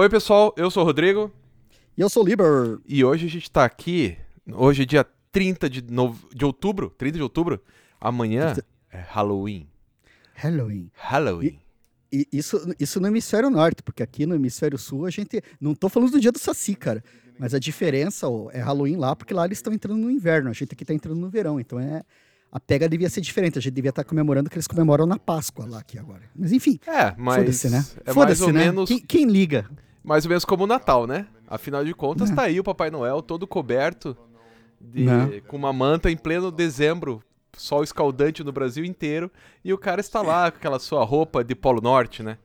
Oi, pessoal, eu sou o Rodrigo. E eu sou o Liber. E hoje a gente tá aqui, hoje é dia 30 de, nove... de outubro, 30 de outubro. Amanhã é Halloween. Halloween. Halloween. E, e isso, isso no hemisfério norte, porque aqui no hemisfério sul a gente. Não tô falando do dia do Saci, cara. Mas a diferença ó, é Halloween lá, porque lá eles estão entrando no inverno, a gente aqui tá entrando no verão. Então é. A pega devia ser diferente, a gente devia estar tá comemorando que eles comemoram na Páscoa lá aqui agora. Mas enfim. É, mas. Foda-se, né? É Foda-se, né? menos. Quem, quem liga? Mais ou menos como o Natal, né? Afinal de contas, É. tá aí o Papai Noel todo coberto de- Né? com uma manta em pleno dezembro, sol escaldante no Brasil inteiro, e o cara está lá com aquela sua roupa de Polo Norte, né?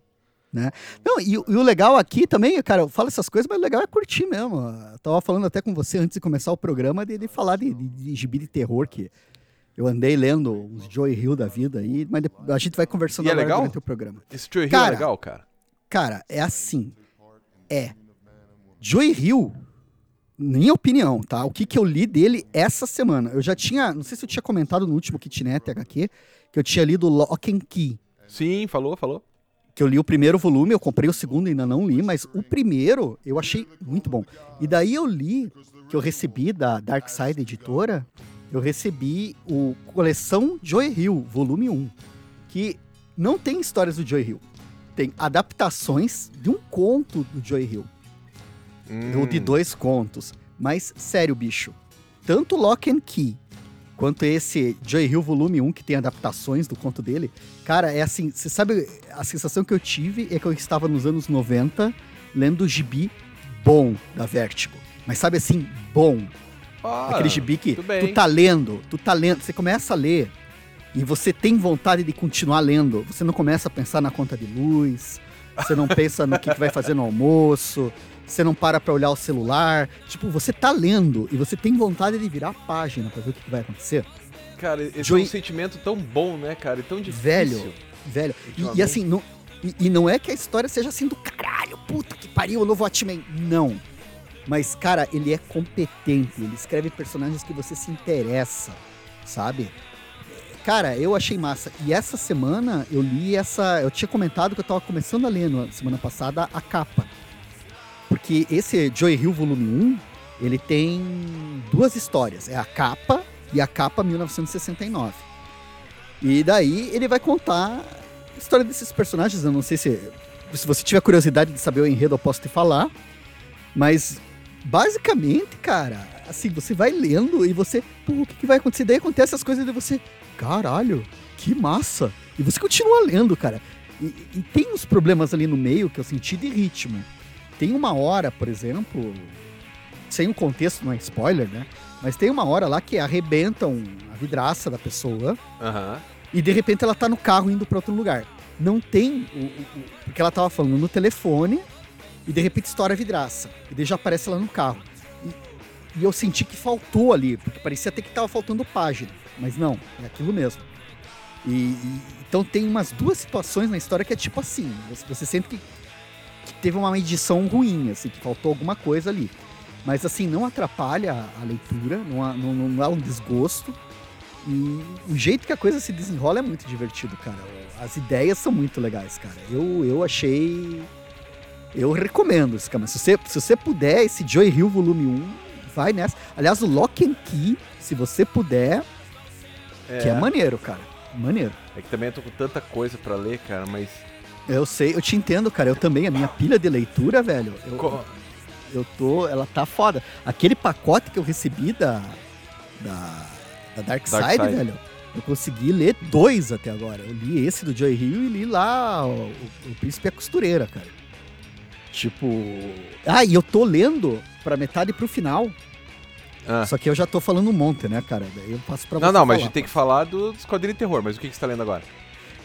Não, e, o- e o legal aqui também, cara, eu falo essas coisas, mas o legal é curtir mesmo. Eu tava falando até com você antes de começar o programa de, de falar de, de, de gibi de terror, que eu andei lendo uns Joy Hill da vida aí, mas a gente vai conversando E é agora legal? durante o programa. Esse Joe Hill é Cara, legal, cara. Cara, é assim. É. Joy Hill, minha opinião, tá? O que, que eu li dele essa semana? Eu já tinha, não sei se eu tinha comentado no último Kitnet HQ, que eu tinha lido Lock and Key. Sim, falou, falou. que eu li o primeiro volume, eu comprei o segundo ainda não li, mas o primeiro eu achei muito bom. E daí eu li, que eu recebi da Dark Side Editora, eu recebi o coleção Joy Hill, volume 1, que não tem histórias do Joy Hill. Tem adaptações de um conto do Joy Hill, Hum, ou de dois contos. Mas, sério, bicho, tanto Lock and Key quanto esse Joy Hill volume 1, que tem adaptações do conto dele, cara, é assim, você sabe, a sensação que eu tive é que eu estava nos anos 90 lendo gibi bom da Vertigo. Mas sabe assim, bom. ah, Aquele gibi que tu tá lendo, tu tá lendo, você começa a ler e você tem vontade de continuar lendo. Você não começa a pensar na conta de luz, você não pensa no que, que vai fazer no almoço, você não para pra olhar o celular. Tipo, você tá lendo e você tem vontade de virar a página pra ver o que, que vai acontecer. Cara, esse Joey- é um sentimento tão bom, né, cara? E tão difícil. Velho, velho. E- E, assim, não, e, e não é que a história seja assim do caralho, puta que pariu, o novo Watchmen. Não. Mas, cara, ele é competente, ele escreve personagens que você se interessa, sabe? Cara, eu achei massa. E essa semana eu li essa. Eu tinha comentado que eu tava começando a ler na semana passada a capa. Porque esse Joy Hill Volume 1, ele tem duas histórias. É a capa e a capa 1969. E daí ele vai contar a história desses personagens. Eu não sei se. Se você tiver curiosidade de saber o enredo, eu posso te falar. Mas, basicamente, cara, assim, você vai lendo e você. Pô, o que, que vai acontecer? Daí acontece as coisas e você. Caralho, que massa! E você continua lendo, cara. E, e tem uns problemas ali no meio que eu senti de ritmo. Tem uma hora, por exemplo. Sem o contexto, não é spoiler, né? Mas tem uma hora lá que arrebentam a vidraça da pessoa Aham. e de repente ela tá no carro indo pra outro lugar. Não tem o, o- o- porque ela tava falando no telefone e de repente estoura a vidraça. E daí já aparece ela no carro. E, eu senti que faltou ali, porque parecia até que tava faltando página, mas não, é aquilo mesmo. E, e- então tem umas duas situações na história que é tipo assim, você, sente que, que teve uma edição ruim, assim, que faltou alguma coisa ali. Mas assim, não atrapalha a, a leitura, não, há- não, não há um desgosto. E o jeito que a coisa se desenrola é muito divertido, cara. As ideias são muito legais, cara. Eu, eu achei. Eu recomendo esse cara. Se você, se você puder, esse Joy Hill Volume 1, vai nessa. Aliás, o Lock and Key, se você puder, que é maneiro, cara. Maneiro. É que também eu tô com tanta coisa pra ler, cara, mas. Eu sei, eu te entendo, cara. Eu também, a minha pilha de leitura, velho. Eu, Co- eu tô. Ela tá foda. Aquele pacote que eu recebi da. Da, da Dark, Dark Side, Side. velho. Eu consegui ler dois até agora. Eu li esse do Joy Hill e li lá o, o, o Príncipe e a Costureira, cara. Tipo. Ah, e eu tô lendo pra metade e pro final. Ah. Só que eu já tô falando um monte, né, cara? Daí eu passo pra Não, você não, mas a gente tem que falar do, dos quadrinhos de terror, mas o que, que você tá lendo agora?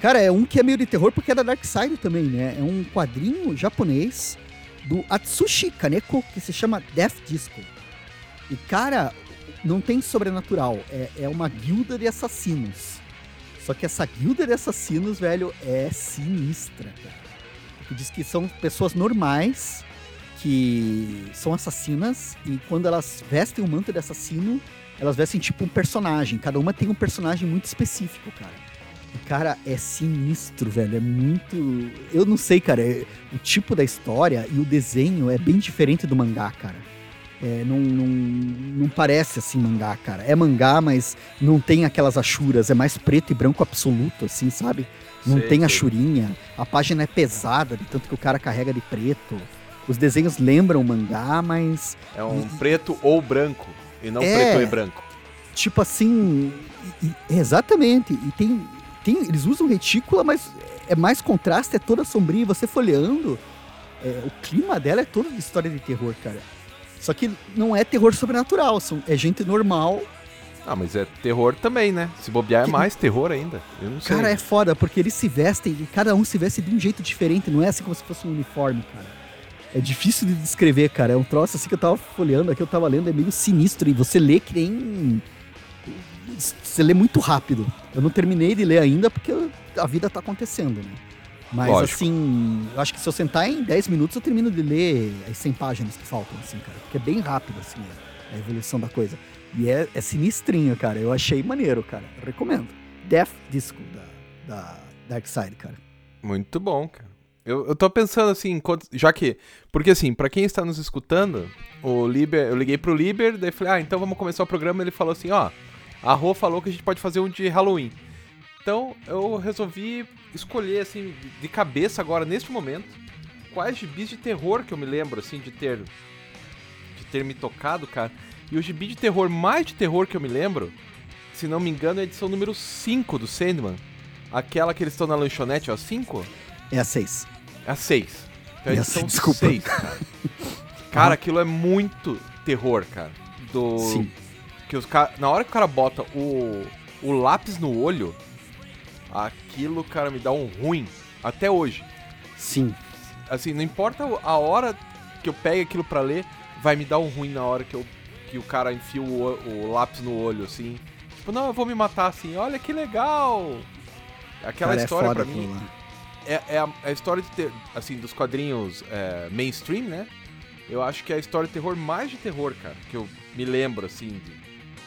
Cara, é um que é meio de terror porque é da Dark Side também, né? É um quadrinho japonês do Atsushi Kaneko que se chama Death Disco. E, cara, não tem sobrenatural. É, é uma guilda de assassinos. Só que essa guilda de assassinos, velho, é sinistra, cara. Diz que são pessoas normais que são assassinas e quando elas vestem o manto de assassino, elas vestem tipo um personagem. Cada uma tem um personagem muito específico, cara. Cara, é sinistro, velho. É muito. Eu não sei, cara. é- O tipo da história e o desenho é bem diferente do mangá, cara. É, não, não, não parece assim mangá, cara. É mangá, mas não tem aquelas achuras. É mais preto e branco absoluto, assim, sabe? Não Sei, tem sei. achurinha. A página é pesada, de tanto que o cara carrega de preto. Os desenhos lembram mangá, mas É um preto ou branco, e não É. preto e branco. tipo assim. e- e- exatamente. E tem, tem. Eles usam retícula, mas é mais contraste, é toda sombria. E você folheando, é, o clima dela é todo de história de terror, cara. Só que não é terror sobrenatural, são, é gente normal. Ah, mas é terror também, né? Se bobear é mais terror ainda. Eu não sei. Cara, é foda, porque eles se vestem e cada um se veste de um jeito diferente, não é assim como se fosse um uniforme, cara. É difícil de descrever, cara. É um troço assim que eu tava folheando aqui, eu tava lendo, é meio sinistro. E você lê que nem. Você lê muito rápido. Eu não terminei de ler ainda porque a vida tá acontecendo, né? Mas Lógico. assim, eu acho que se eu sentar em 10 minutos eu termino de ler as 100 páginas que faltam, assim, cara. Porque é bem rápido, assim, a- a evolução da coisa. E é, é sinistrinho, cara. Eu achei maneiro, cara. Eu recomendo. Death Disco da, da Dark Side, cara. Muito bom, cara. Eu, eu tô pensando assim, já que. Porque assim, pra quem está nos escutando, o Liber, eu liguei pro Liber, daí falei, ah, então vamos começar o programa. Ele falou assim: ó, a Rô falou que a gente pode fazer um de Halloween. Então eu resolvi escolher, assim, de- de cabeça agora, neste momento, quais gibis de terror que eu me lembro, assim, de ter. de ter me tocado, cara. E o gibi de terror mais de terror que eu me lembro, se não me engano, é a edição número 5 do Sandman. Aquela que eles estão na lanchonete, ó, 5? É a 6. É a 6. Então, eles são seis, desculpa. 6, cara. Cara, aquilo é muito terror, cara. Do. Sim. Que os. Na hora que o cara bota o, o lápis no olho, aquilo, cara, me dá um ruim. Até hoje. Sim. Assim, não importa a hora que eu pegue aquilo pra ler, vai me dar um ruim na hora que, eu, que o cara enfia o, o lápis no olho, assim. Tipo, não, eu vou me matar assim. Olha que legal! Aquela Cara, história é pra mim lá. É, é a, é a história de ter, assim, dos quadrinhos é, mainstream, né? Eu acho que é a história de terror mais de terror, cara, que eu me lembro, assim,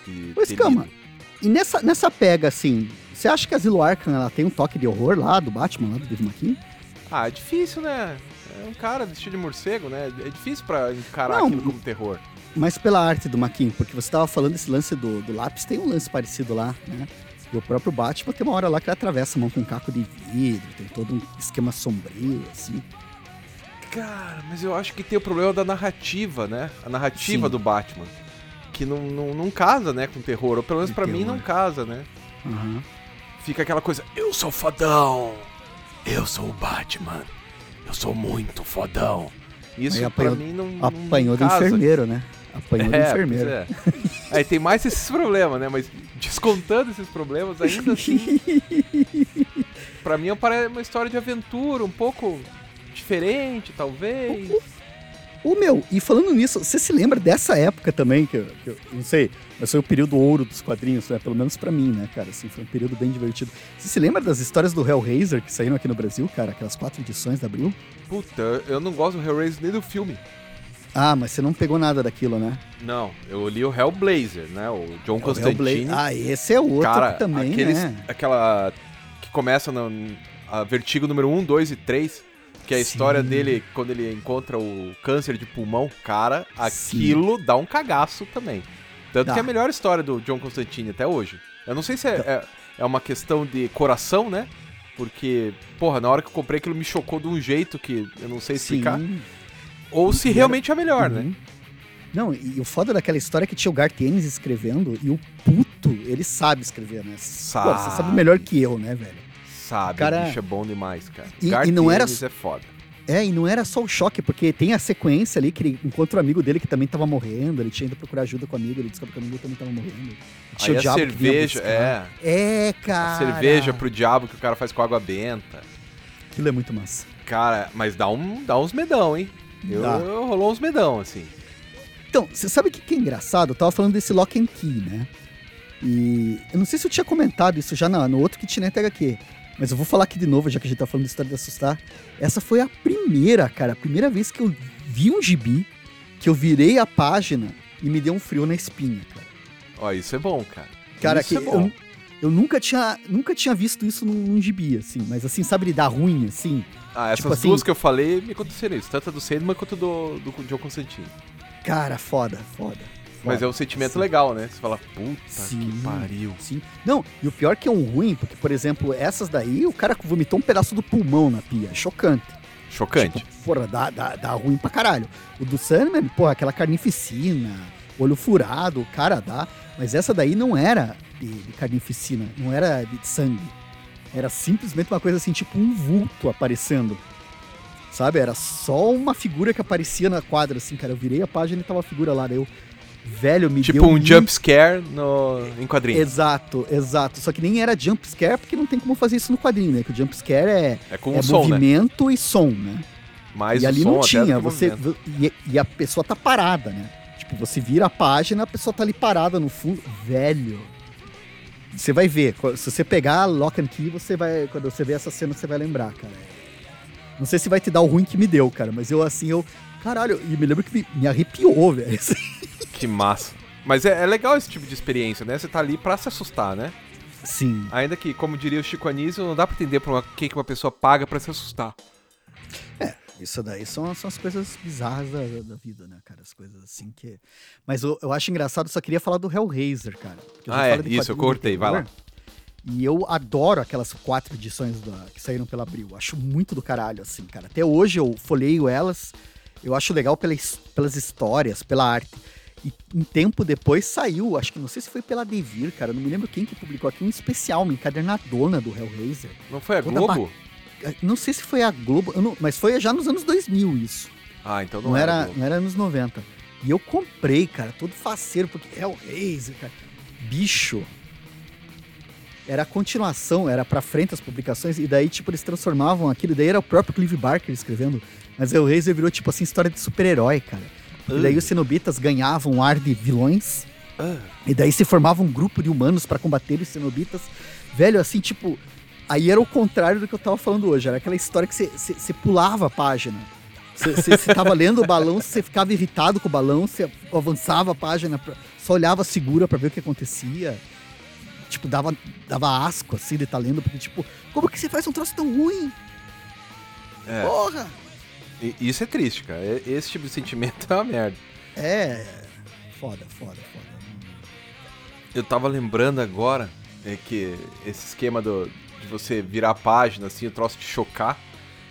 de, de Pois, calma. lido. E nessa, nessa pega, assim, você acha que a Zilo Arkham ela tem um toque de horror lá do Batman, lá do Dave McKean? Ah, é difícil, né? É um cara vestido de morcego, né? É difícil pra encarar Não, aquilo como terror. Mas pela arte do McKean, porque você tava falando desse lance do, do lápis, tem um lance parecido lá, né? E o próprio Batman tem uma hora lá que ele atravessa a mão com um caco de vidro, tem todo um esquema sombrio, assim. Cara, mas eu acho que tem o problema da narrativa, né? A narrativa Sim. do Batman. Que não, não, não casa, né, com terror. Ou pelo menos pra mim não casa, né? Aham. Fica aquela coisa, eu sou fodão. Eu sou o Batman. Eu sou muito fodão. Isso Aí pra apanhou- mim não, não Apanhou do casa. enfermeiro, né? Apanhou É, enfermeiro. é. Aí tem mais esses problemas, né? Mas descontando esses problemas, ainda assim, pra mim parece uma história de aventura, um pouco diferente, talvez. Ô meu, e falando nisso, você se lembra dessa época também, que eu, que eu não sei, mas foi o período ouro dos quadrinhos, né? Pelo menos pra mim, né, cara? Assim, foi um período bem divertido. Você se lembra das histórias do Hellraiser que saíram aqui no Brasil, cara? Aquelas quatro edições da Abril? Puta, eu não gosto do Hellraiser nem do filme. Ah, mas você não pegou nada daquilo, né? Não, eu li o Hellblazer, né? O John O Constantine. Ah, esse é outro Cara, também, aqueles, né? aquela que começa no a Vertigo número 1, 2 e 3, que é a Sim. história dele quando ele encontra o câncer de pulmão, cara, Sim. aquilo dá um cagaço também. Tanto Dá. que é a melhor história do John Constantine até hoje. Eu não sei se é, é, é uma questão de coração, né? Porque, porra, na hora que eu comprei aquilo me chocou de um jeito que eu não sei explicar. Sim. Ou se realmente é melhor, né? Uhum. Não, e o foda daquela história é que tinha o Garth Ennis escrevendo e o puto, ele sabe escrever, né? Pô, Sabe. você sabe melhor que eu, né, velho? Sabe, Cara- o bicho é bom demais, cara. E- Garth e não era Ennis é foda. É, e não era só o choque, porque tem a sequência ali que ele encontra o amigo dele que também tava morrendo, ele tinha ido procurar ajuda com o amigo, ele descobre que o amigo também tava morrendo. Tinha Aí a diabo cerveja, é. É, cara. A cerveja pro diabo que o cara faz com água benta. Aquilo é muito massa. Cara, mas dá, um, dá uns medão, hein? Eu, Dá. eu- rolou uns medão, assim. Então, você sabe o que, que é engraçado? Eu tava falando desse Lock and Key, né? E eu não sei se eu tinha comentado isso já na- no outro Kitnet HQ, mas eu vou falar aqui de novo, já que a gente tá falando de história de assustar. Essa foi a primeira, cara, a primeira vez que eu vi um gibi, que eu virei a página e me deu um frio na espinha, cara. Ó, isso é bom, cara. Cara, isso que é bom. eu, Eu nunca tinha, nunca tinha visto isso num, num gibi, assim. Mas assim, sabe ele dar ruim, assim? Ah, essas Tipo assim- duas que eu falei me aconteceram isso. Tanto a do Sandman quanto do, do John Constantine. Cara, foda, foda. Mas foda. é um sentimento Sim. legal, né? Você fala, puta Sim. que pariu. Sim. Não, e o pior que é um ruim, porque, por exemplo, essas daí, o cara vomitou um pedaço do pulmão na pia. É chocante. Chocante. Tipo, porra, dá, dá, dá ruim pra caralho. O do Sandman, porra, aquela carnificina, olho furado, o cara dá. Mas essa daí não era de, de carnificina, não era de sangue. Era simplesmente uma coisa assim, tipo um vulto aparecendo. Sabe? Era só uma figura que aparecia na quadra, assim, cara. Eu virei a página e tava a figura lá. Daí eu, velho, me tipo deu um muito- jump scare no, em quadrinhos. Exato, exato. Só que nem era jump scare, porque não tem como fazer isso no quadrinho, né? Que o jump scare é, É com é um som, né? movimento e som, né? Mais e ali não tinha, você e, e a pessoa tá parada, né? Tipo, você vira a página, a pessoa tá ali parada no fundo, velho. Você vai ver, se você pegar Lock and Key, você vai, quando você ver essa cena, você vai lembrar, cara. Não sei se vai te dar o ruim que me deu, cara, mas eu assim, eu, caralho, e me lembro que me, me arrepiou, velho. Que massa. Mas é, é legal esse tipo de experiência, né? Você tá ali pra se assustar, né? Sim. Ainda que, como diria o Chico Anísio, não dá pra entender por uma, que que uma pessoa paga pra se assustar. Isso daí são, são as coisas bizarras da, da vida, né, cara? As coisas assim que. Mas eu, eu acho engraçado, só queria falar do Hellraiser, cara. Ah, é, isso, eu cortei, vai lá. E eu adoro aquelas quatro edições da- que saíram pela Abril. Acho muito do caralho, assim, cara. Até hoje eu folheio elas. Eu acho legal pela his- pelas histórias, pela arte. E um tempo depois saiu, acho que não sei se foi pela Devir, cara. Não me lembro quem que publicou aqui, um especial, uma encadernadona do Hellraiser. Não foi a Toda Globo? Não sei se foi a Globo, não- mas foi já nos anos 2000 isso. Ah, então não, Não, era. era, não era anos 90. E eu comprei, cara, todo faceiro, porque é o Razer, cara. Bicho. Era a continuação, era pra frente as publicações, e daí, tipo, eles transformavam aquilo, daí era o próprio Clive Barker escrevendo. Mas o Razer virou, tipo assim, história de super-herói, cara. E daí os cenobitas ganhavam um ar de vilões, Ah, e daí se formava um grupo de humanos pra combater os cenobitas. Velho, assim, tipo. Aí era o contrário do que eu tava falando hoje. Era aquela história que você- pulava a página. Você- Você você tava lendo o balão, você ficava irritado com o balão, você avançava a página, pra- só olhava segura pra ver o que acontecia. Tipo, dava, dava asco, assim, de estar lendo, porque, tipo, como que você faz um troço tão ruim? é. Porra! E- Isso é triste, cara. Esse tipo de sentimento é uma merda. É. Foda, foda, foda. Eu tava lembrando agora é que esse esquema do, você virar a página, assim, o troço de chocar.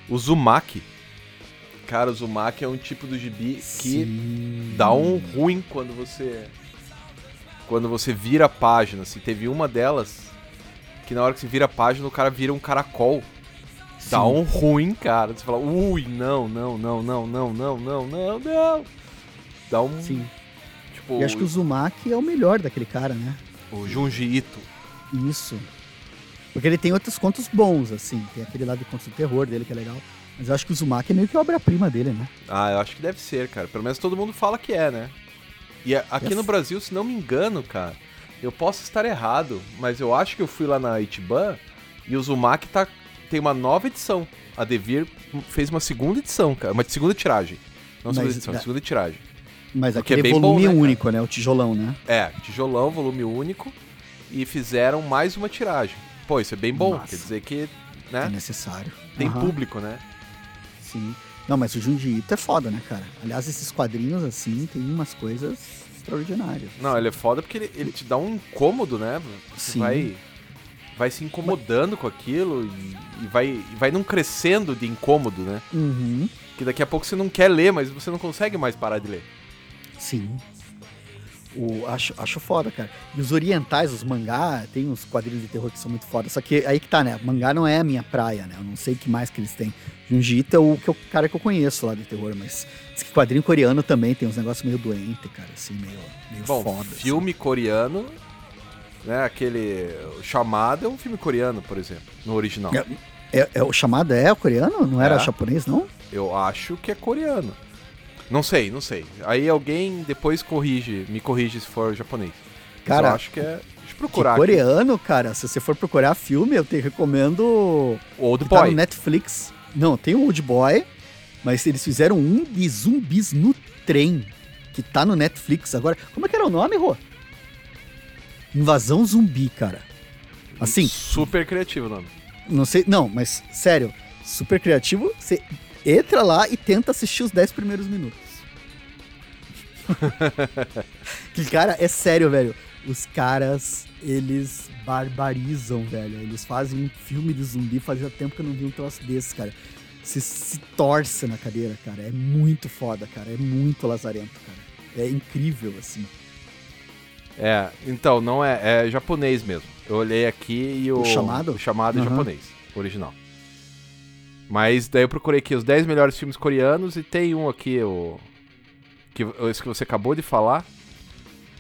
O Zumaki. Cara, o Zumaki é um tipo do gibi que Sim. dá um ruim quando você. Quando você vira a página. Assim, teve uma delas que na hora que você vira a página, o cara vira um caracol. Dá Sim. um ruim, cara. Você fala, ui, não, não, não, não, não, não, não, não, não. Dá um. Sim. Tipo, E acho que o Zumaki é o melhor daquele cara, né? o Junji Ito. Isso. Porque ele tem outros contos bons, assim. Tem aquele lá de contos do terror dele que é legal. Mas eu acho que o Zumaki é meio que a obra-prima dele, né? Ah, eu acho que deve ser, cara. Pelo menos todo mundo fala que é, né? E aqui Yes. no Brasil, se não me engano, cara, eu posso estar errado, mas eu acho que eu fui lá na Itiban e o Zumaki tá, tem uma nova edição. A Devir fez uma segunda edição, cara. Uma segunda tiragem. Não segunda Mas, edição, é. segunda tiragem. Mas Porque é aquele bom, volume né, cara? único, né? O tijolão, né? É, tijolão, volume único. E fizeram mais uma tiragem. Pô, isso é bem bom. Massa. Quer dizer que, É né? necessário. Tem Aham, público, né? Sim. Não, mas o Junji Ito é foda, né, cara? Aliás, esses quadrinhos, assim, tem umas coisas extraordinárias. Não, ele é foda porque ele, ele te dá um incômodo, né? Você Sim. vai, vai se incomodando com aquilo e, e vai, e vai não crescendo de incômodo, né? Uhum. Que daqui a pouco você não quer ler, mas você não consegue mais parar de ler. Sim. O, acho, acho foda, cara. E os orientais, os mangá, tem uns quadrinhos de terror que são muito foda. Só que aí que tá, né? Mangá não é a minha praia, né? Eu não sei o que mais que eles têm. Junji Ito é o, que eu- cara que eu conheço lá de terror, mas diz que quadrinho coreano também tem uns negócios meio doente, cara, assim, meio, meio Bom, foda. assim. filme coreano, né? Aquele. O chamado é um filme coreano, por exemplo, no original. É. É, é, o chamado é o coreano? Não era É. japonês, não? Eu acho que é coreano. Não sei, não sei. Aí alguém depois corrige, me corrige se for japonês. Mas Cara, eu acho que é. Deixa eu procurar. aqui. coreano, cara, se você for procurar filme, eu te recomendo Old que tá Boy. no Netflix. Não, tem o Old Boy, mas eles fizeram um de zumbis no trem, que tá no Netflix agora. Como é que era o nome, Rô? Invasão Zumbi, cara. Assim, Super criativo o nome. não sei. Não, mas sério, super criativo. Você entra lá e tenta assistir os 10 primeiros minutos. que, cara, é sério, velho. Os caras, eles barbarizam, velho. Eles fazem um filme de zumbi. Fazia tempo que eu não vi um troço desse, cara. Você se torce na cadeira, cara. É muito foda, cara. É muito lazarento, cara. É incrível, assim. É, então, não é, é japonês mesmo. Eu olhei aqui e o. O chamado? O chamado é Aham. japonês, original. Mas daí eu procurei aqui os 10 melhores filmes coreanos e tem um aqui, o. Que, esse que você acabou de falar.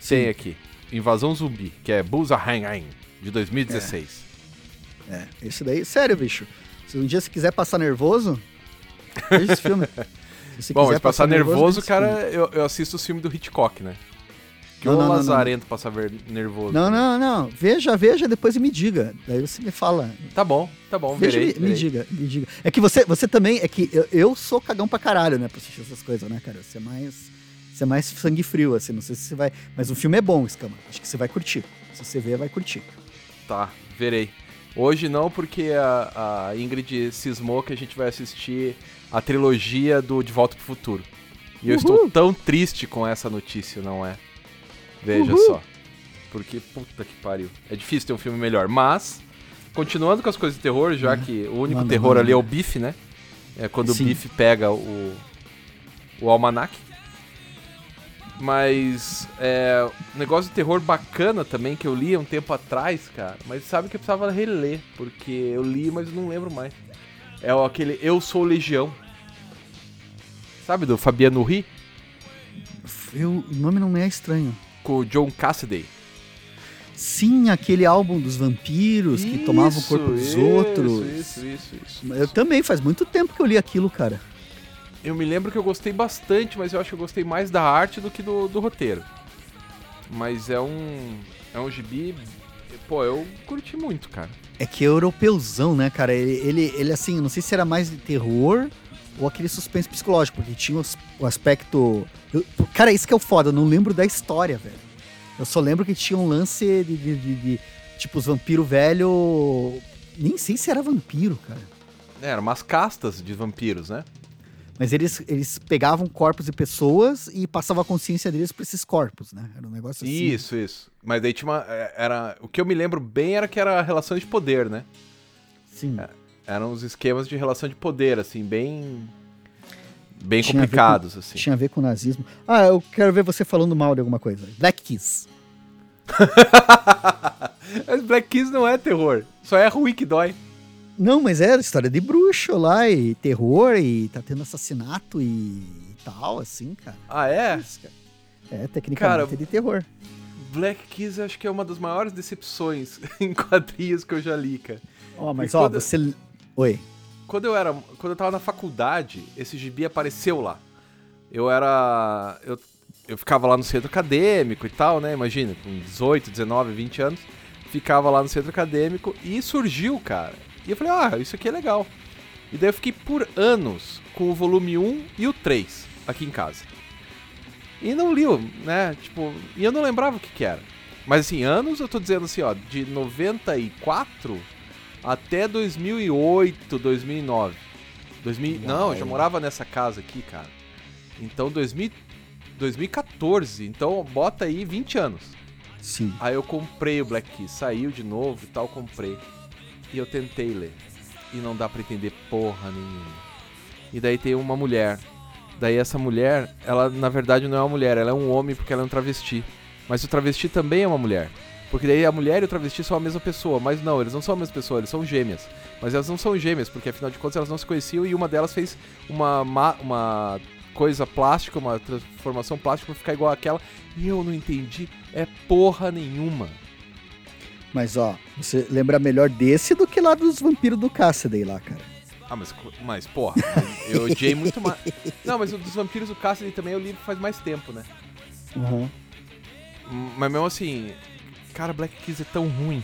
Tem aqui. Invasão Zumbi, que é Bullseye de 2016. É, esse daí, sério, bicho. Se um dia você quiser passar nervoso, veja esse filme. Se Bom, quiser mas passar nervoso, esse cara, eu, eu assisto o filme do Hitchcock, né? Que Não, o não, não, Lazarento passar ver nervoso. Não, não, não. Veja, veja, depois me diga. Daí você me fala. Tá bom, tá bom, Veja, verei, me, me diga, me diga. É que você, você também, é que eu, eu sou cagão pra caralho, né, pra assistir essas coisas, né, cara? Você é mais, você é mais sangue frio, assim, não sei se você vai... Mas o filme é bom, Escama. Acho que você vai curtir. Se você ver, vai curtir. Tá, verei. Hoje não, porque a, a Ingrid cismou que a gente vai assistir a trilogia do De Volta pro Futuro. E eu estou Uhul. tão triste com essa notícia, não é? Veja Uhul. só. Porque, puta que pariu. É difícil ter um filme melhor. Mas, continuando com as coisas de terror, já que o único Manda, terror ali é o bife, né? É quando Sim. o bife pega o, o almanac. Mas é um negócio de terror bacana também que eu li há um tempo atrás, cara. Mas sabe que eu precisava reler, porque eu li, mas não lembro mais. É aquele Eu Sou Legião. Sabe, do Fabiano Ri? Eu, o nome não me é estranho. Com o John Cassidy. Sim, aquele álbum dos vampiros que tomavam o corpo dos Isso, outros. Isso, isso, isso. Eu também, faz muito tempo que eu li aquilo, cara. Eu me lembro que eu gostei bastante, mas eu acho que eu gostei mais da arte do que do, do roteiro. Mas é um. É um gibi. Pô, eu curti muito, cara. É que é europeuzão, né, cara? Ele, ele, ele, assim, não sei se era mais de terror ou aquele suspense psicológico, porque tinha o aspecto. eu- cara, isso que é o foda, eu não lembro da história, velho. Eu só lembro que tinha um lance de. de- de- de- tipo, os vampiros velho. Nem sei se era vampiro, cara. É, eram umas castas de vampiros, né? Mas eles, eles pegavam corpos de pessoas e passavam a consciência deles pra esses corpos, né? Era um negócio assim. Isso, isso. Mas daí tinha uma. é, Era, o que eu me lembro bem era que era relações de poder, né? Sim. Eram os esquemas de relação de poder, assim, bem. Bem Tinha complicados, assim. Tinha a ver com o nazismo. Ah, eu quero ver você falando mal de alguma coisa. Black Kiss. Mas Black Kiss não é terror. Só é ruim que dói. Não, mas era história de bruxo lá, e terror, e tá tendo assassinato e tal, assim, cara. Ah, é? Isso, cara. É, tecnicamente Cara, é de terror. Black Kiss acho que é uma das maiores decepções em quadrinhos que eu já li, cara. Ó, mas E ó, quando- você. Oi. Quando eu era. Quando eu tava na faculdade, esse gibi apareceu lá. Eu era. Eu, eu ficava lá no centro acadêmico e tal, né? Imagina, com 18, 19, 20 anos. Ficava lá no centro acadêmico e surgiu, cara. E eu falei, ah, isso aqui é legal. E daí eu fiquei por anos com o volume 1 e o 3 aqui em casa. E não li, né? Tipo, e eu não lembrava o que, que era. Mas assim, anos eu tô dizendo assim, ó, de 94 até 2008, 2009. 2000, não, eu já morava nessa casa aqui, cara. Então 2000, 2014, então bota aí 20 anos. Sim. Aí eu comprei o Black Keys, saiu de novo e tal, comprei. E eu tentei ler. E não dá pra entender porra nenhuma. E daí tem uma mulher. Daí essa mulher, ela na verdade não é uma mulher, ela é um homem porque ela é um travesti. Mas o travesti também é uma mulher. Porque daí a mulher e o travesti são a mesma pessoa. Mas não, eles não são a mesma pessoa, eles são gêmeas. Mas elas não são gêmeas, porque afinal de contas elas não se conheciam e uma delas fez uma, ma- uma coisa plástica, uma transformação plástica pra ficar igual àquela. E eu não entendi é porra nenhuma. Mas ó, você lembra melhor desse do que lá dos vampiros do Cassidy lá, cara. Ah, mas, mas porra, eu odiei muito mais. Não, mas o dos vampiros do Cassidy também eu li faz mais tempo, né? Uhum. Hum, Mas mesmo assim, cara, Black Keys é tão ruim.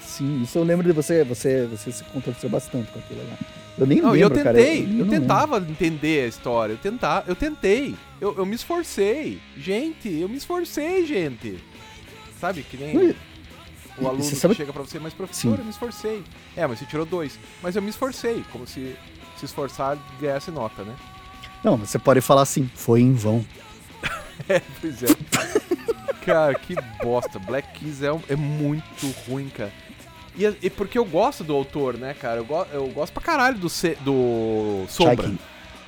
Sim, isso eu lembro de você, você, você se contorceu bastante com aquilo lá. Eu nem Não, e eu lembro, cara. tentei, eu, não lembro. tentava entender a história, eu, tentar, eu tentei, eu, eu me esforcei. Gente, eu me esforcei, gente. Sabe, que nem... Ui. o aluno sabe- que chega pra você, mas professor, Sim. eu me esforcei. É, mas você tirou dois. Mas eu me esforcei, como se se esforçar ganhasse nota, né? Não, você pode falar assim, foi em vão. É, pois é. cara, que bosta. Black Keys é, é muito ruim, cara. E, e porque eu gosto do autor, né, cara? Eu, go- eu gosto pra caralho do, ce- do Sombra. Chaikin.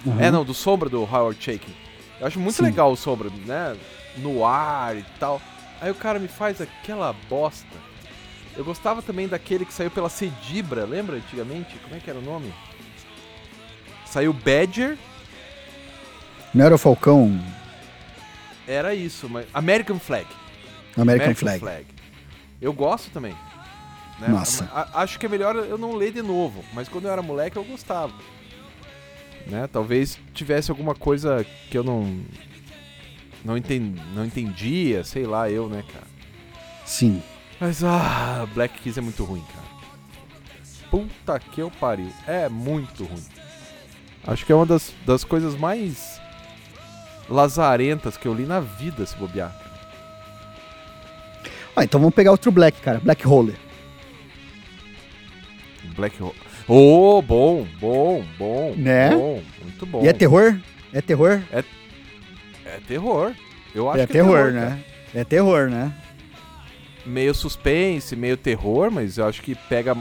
Uhum. É, não, do Sombra do Howard Chaykin. Eu acho muito Sim. legal o Sombra, né? No ar e tal. Aí o cara me faz aquela bosta. Eu gostava também daquele que saiu pela Cedibra, lembra antigamente? Como é que era o nome? Saiu Badger, Não era o Falcão era isso, mas. American Flag. American, Flag. Eu gosto também. né? Nossa. A- acho que é melhor eu não ler de novo, mas quando eu era moleque eu gostava. Né? Talvez tivesse alguma coisa que eu não. Não, enten, não entendia, sei lá, eu, né, cara. Sim. Mas, ah, Black Keys é muito ruim, cara. Puta que eu pariu. É muito ruim. Acho que é uma das, das coisas mais lazarentas que eu li na vida, se bobear. Ah, então vamos pegar outro Black, cara. Black Hole. Black Hole. Oh, bom, bom, bom. Né? Bom, muito bom. E é terror? É terror? É terror. Eu acho é que terror, é né? É terror, né? cara. Meio suspense, meio terror, mas eu acho que pega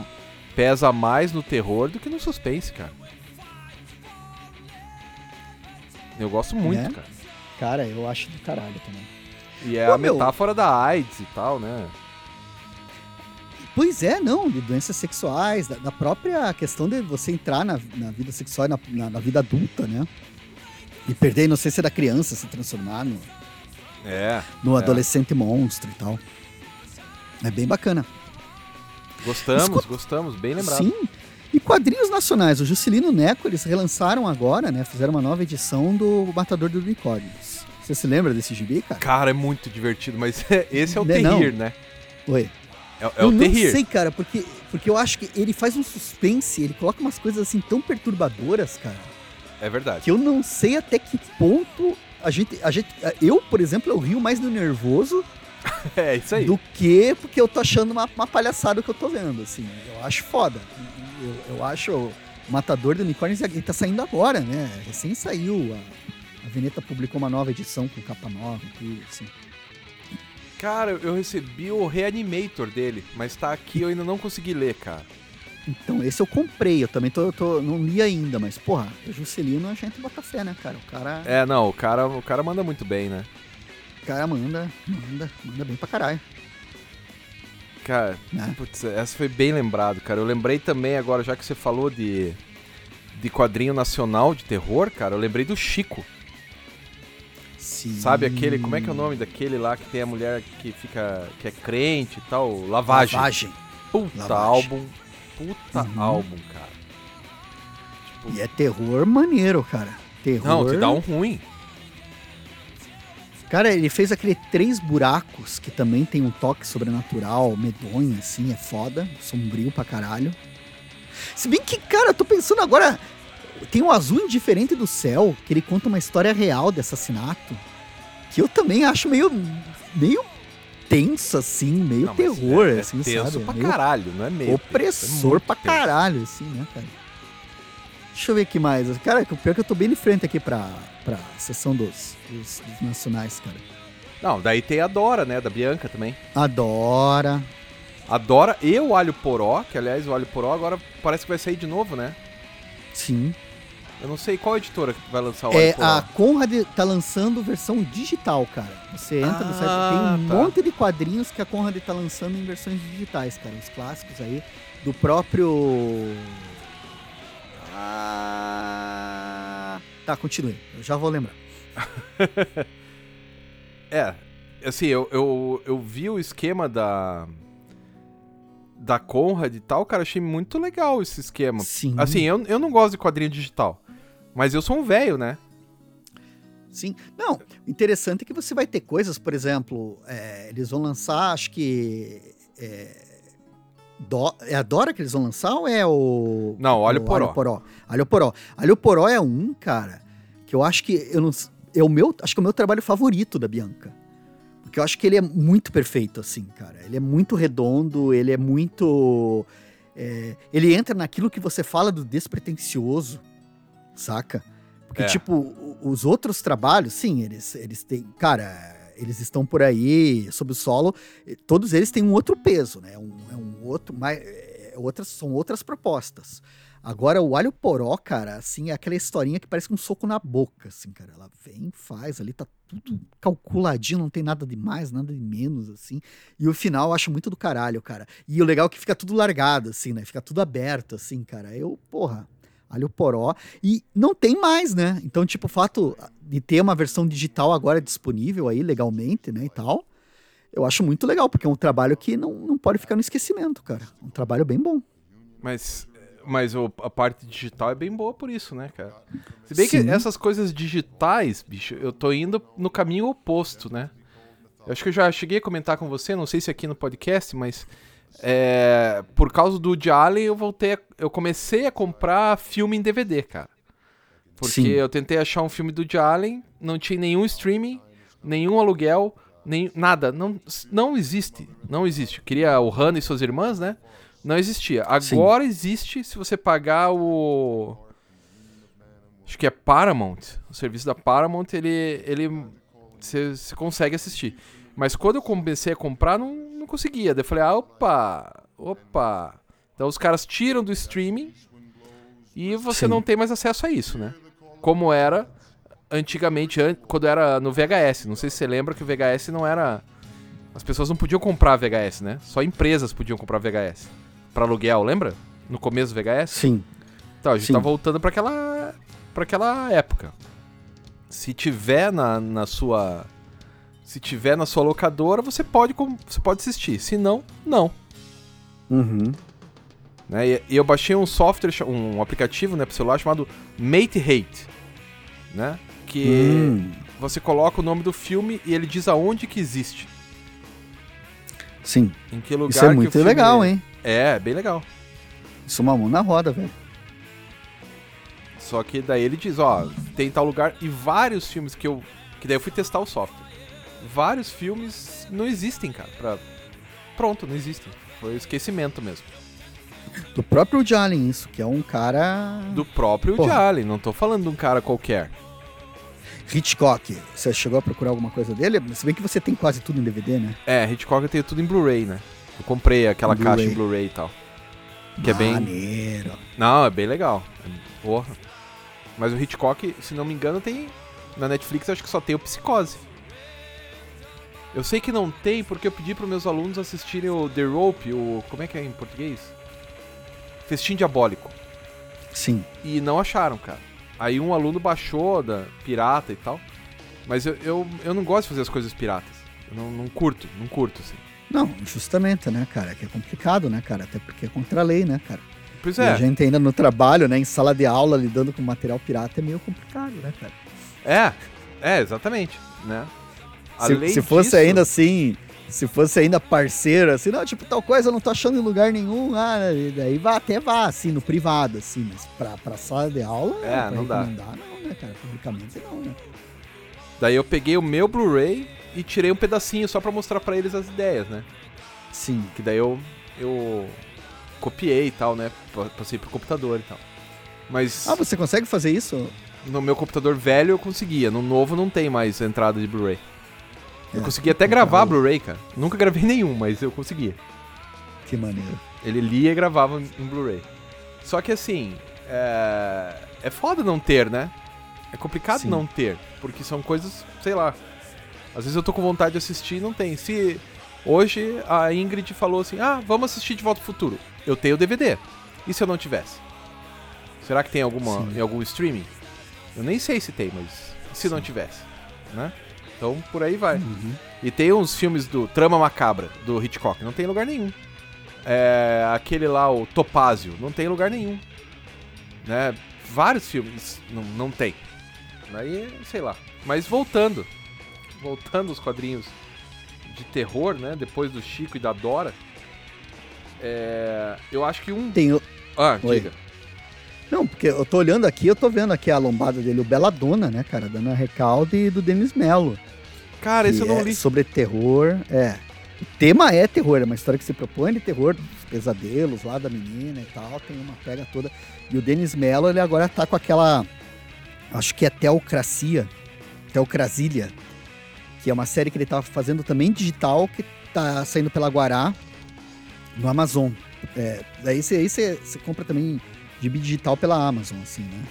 pesa mais no terror do que no suspense, cara. Eu gosto muito, Né? cara. Cara, eu acho do caralho também. E é Ô, a meu. metáfora da AIDS e tal, né? Pois é, não, de doenças sexuais, da, da própria questão de você entrar na, na vida sexual, e na, na, na vida adulta, né? E perder a inocência da criança, se transformar no, É. no É. adolescente monstro e tal. É bem bacana. Gostamos, Escuta- gostamos, bem lembrado. Sim. E quadrinhos nacionais, o Juscelino Neco, eles relançaram agora, né? Fizeram uma nova edição do Matador de Unicórnios. Você se lembra desse gibi, cara? Cara, é muito divertido, mas esse é o Né, não? terrir, né? Oi. É, é eu o não terrir. sei, cara, porque, porque eu acho que ele faz um suspense, ele coloca umas coisas assim tão perturbadoras, cara, É verdade. que eu não sei até que ponto a gente, a gente, eu, por exemplo, eu rio mais no nervoso É isso aí. do que porque eu tô achando uma, uma palhaçada o que eu tô vendo, assim. Eu acho foda. Eu, eu acho o Matador de Unicórnios, ele tá saindo agora, né? Recém saiu, a, a Veneta publicou uma nova edição com capa nova e assim. Cara, eu recebi o Reanimator dele, mas tá aqui eu ainda não consegui ler, cara. Então, esse eu comprei, eu também tô, tô- não li ainda, mas, porra, o Juscelino a gente bota fé, né, cara? O cara, É, não, o cara, o cara manda muito bem, né? o cara manda, manda, manda bem pra caralho. Cara, Né? putz, essa foi bem lembrado, cara. Eu lembrei também agora, já que você falou de, de quadrinho nacional de terror, cara, eu lembrei do Chico. Sim. Sabe aquele, como é que é o nome daquele lá que tem a mulher que fica, que é crente e tal? Lavagem. Lavagem. Puta Lavagem. álbum. Puta Uhum. álbum, cara. Tipo, E é terror maneiro, cara. Terror. não, te dá um ruim. Cara, ele fez aquele Três Buracos, que também tem um toque sobrenatural, medonho, assim, é foda, sombrio pra caralho. Se bem que, cara, eu tô pensando agora, tem o Azul Indiferente do Céu, que ele conta uma história real de assassinato, que eu também acho meio, meio tenso, assim, meio Não, mas terror, é, é assim, tenso sabe? pra caralho, não é meio. opressor tenso, é pra tenso. caralho, assim, né, cara? Deixa eu ver aqui mais. Cara, o pior é que eu tô bem de frente aqui pra, pra sessão dos, dos, dos nacionais, cara. Não, daí tem a Dora, né, da Bianca também. Adora. A Dora e o Alho Poró, que aliás o Alho Poró agora parece que vai sair de novo, né? Sim. Eu não sei qual editora que vai lançar o É, a Conrad tá lançando versão digital, cara. Você entra no site, Ah, tem um tá. monte de quadrinhos que a Conrad tá lançando em versões digitais, cara. Os clássicos aí, do próprio. Ah... Tá, continue. Eu já vou lembrar. É, assim, eu, eu, eu vi o esquema da. Da Conrad e tal, cara, achei muito legal esse esquema. Sim. Assim, eu, eu não gosto de quadrinho digital. Mas eu sou um velho, né? Sim. Não, interessante é que você vai ter coisas, por exemplo, é, eles vão lançar, acho que. É, Do- é a Dora que eles vão lançar ou é o. Não, Alho o Poró. Alho Poró. Alho Poró. Alho Poró é um, cara, que eu acho que. Eu não, é o meu, acho que é o meu trabalho favorito da Bianca. Porque Porque eu acho que ele é muito perfeito, assim, cara. Ele é muito redondo, ele é muito. é, ele entra naquilo que você fala do despretensioso, saca? Porque, É. tipo, os outros trabalhos, sim, eles, eles têm. Cara, eles estão por aí, sob o solo, todos eles têm um outro peso, né? Um, é um outro. Mais, é, outras, são outras propostas. Agora, o alho poró, cara, assim, é aquela historinha que parece um soco na boca, assim, cara. Ela vem, faz ali, tá tudo calculadinho, não tem nada de mais, nada de menos, assim. E o final eu acho muito do caralho, cara. E o legal é que fica tudo largado, assim, né? Fica tudo aberto, assim, cara. Eu, porra, alho poró. E não tem mais, né? Então, tipo, o fato de ter uma versão digital agora disponível aí, legalmente, né, e tal, eu acho muito legal, porque é um trabalho que não, não pode ficar no esquecimento, cara. Um trabalho bem bom. Mas, mas o- a parte digital é bem boa por isso, né, cara? Se bem que Sim. essas coisas digitais, bicho, eu tô indo no caminho oposto, né? Eu acho que eu já cheguei a comentar com você, não sei se aqui no podcast, mas é, por causa do Woody Allen eu voltei, a- eu comecei a comprar filme em DVD, cara. Porque Sim. eu tentei achar um filme do Woody Allen, não tinha nenhum streaming, nenhum aluguel, nem nada, não, não existe, não existe. Eu queria o Hannah e suas irmãs, né? Não existia. Sim. Agora existe se você pagar o acho que é Paramount, o serviço da Paramount, ele ele você você consegue assistir. Mas quando eu comecei a comprar, não, não conseguia. Daí eu falei, ah, opa, opa. Então os caras tiram do streaming e você Sim. não tem mais acesso a isso, né? Como era antigamente, an- quando era no VHS. Não sei se você lembra que o VHS não era. As pessoas não podiam comprar VHS, né? Só empresas podiam comprar VHS. Pra aluguel, lembra? No começo do VHS? Sim. Então, a gente Sim. tá voltando pra aquela, pra aquela época. Se tiver na, na sua. Se tiver na sua locadora, você pode, você pode assistir. Se não, não. Uhum. Né? E, e eu baixei um software, um aplicativo né, pro celular chamado Mate Hate. Né? Que Hum, você coloca o nome do filme e ele diz aonde que existe. sim. Em que lugar Isso é muito legal, hein? É, bem legal. Isso é uma mão na roda, velho. Só que daí ele diz, ó, tem tal lugar e vários filmes que eu. Que daí eu fui testar o software. Vários filmes não existem, cara. Pra... Pronto, não existem. Foi esquecimento mesmo. Do próprio Woody Allen, isso, que é um cara. Do próprio Woody Porra. Allen, não tô falando de um cara qualquer. Hitchcock. Você chegou a procurar alguma coisa dele? Se bem que você tem quase tudo em DVD, né? É, Hitchcock eu tenho tudo em Blu-ray, né? Eu comprei aquela caixa em Blu-ray e tal. Que é bem. Maneiro. Não, é bem legal. Porra. Mas o Hitchcock, se não me engano, tem. Na Netflix acho que só tem o Psicose. Eu sei que não tem porque eu pedi para meus alunos assistirem o The Rope, o. Como é que é em português? Festim Diabólico. Sim. E não acharam, cara. Aí um aluno baixou da pirata e tal. Mas eu, eu, eu não gosto de fazer as coisas piratas. Eu não, não curto, não curto, assim. Não, justamente, né, cara? Que é complicado, né, cara? Até porque é contra a lei, né, cara? Pois E a é. gente ainda no trabalho, né, em sala de aula, lidando com material pirata é meio complicado, né, cara? É, é, exatamente, né? Se, se fosse disso- ainda assim, se fosse ainda parceiro, assim, não, tipo, tal coisa eu não tô achando em lugar nenhum, ah, daí vá, até vá, assim, no privado, assim, mas pra, pra sala de aula, É, pra não dá. não, né, cara? Publicamente não, né? Daí eu peguei o meu Blu-ray e tirei um pedacinho só pra mostrar pra eles as ideias, né? Sim. Que daí eu, eu copiei e tal, né? Pa- Passei pro computador e tal. Mas Ah, você consegue fazer isso? no meu computador velho eu conseguia, no novo não tem mais entrada de Blu-ray. Eu É, consegui até gravar Blu-ray, cara. Nunca gravei nenhum, mas eu conseguia. Que maneiro. Ele lia e gravava em Blu-ray. Só que assim, é... é foda não ter, né? É complicado Sim. não ter, porque são coisas, sei lá. Às vezes eu tô com vontade de assistir e não tem. Se hoje a Ingrid falou assim: "Ah, vamos assistir De Volta ao Futuro". Eu tenho o DVD. E se eu não tivesse? Será que tem alguma Sim. em algum streaming? Eu nem sei se tem, mas se não tivesse, né? Então por aí vai. Uhum. E tem uns filmes do Trama Macabra, do Hitchcock, não tem em lugar nenhum. É, aquele lá, o Topázio, não tem em lugar nenhum. Né? Vários filmes não, não tem. Aí, sei lá. Mas voltando, voltando aos quadrinhos de terror, né? Depois do Chico e da Dora, é, eu acho que um... Tem, o- Ah, Oi. diga. Não, porque eu tô olhando aqui, eu tô vendo aqui a lombada dele, o Belladonna, né, cara? Da Ana Recalde e do Denis Mello. Cara, esse eu não é li. sobre terror. É. O tema é terror, é uma história que se propõe de terror, dos pesadelos lá da menina e tal, tem uma pega toda. E o Denis Mello, ele agora tá com aquela. Acho que é Teocracia. Teocrasília. Que é uma série que ele tava fazendo também digital, que tá saindo pela Guará no Amazon. É, daí você aí você você compra também gibi digital pela Amazon, assim, né?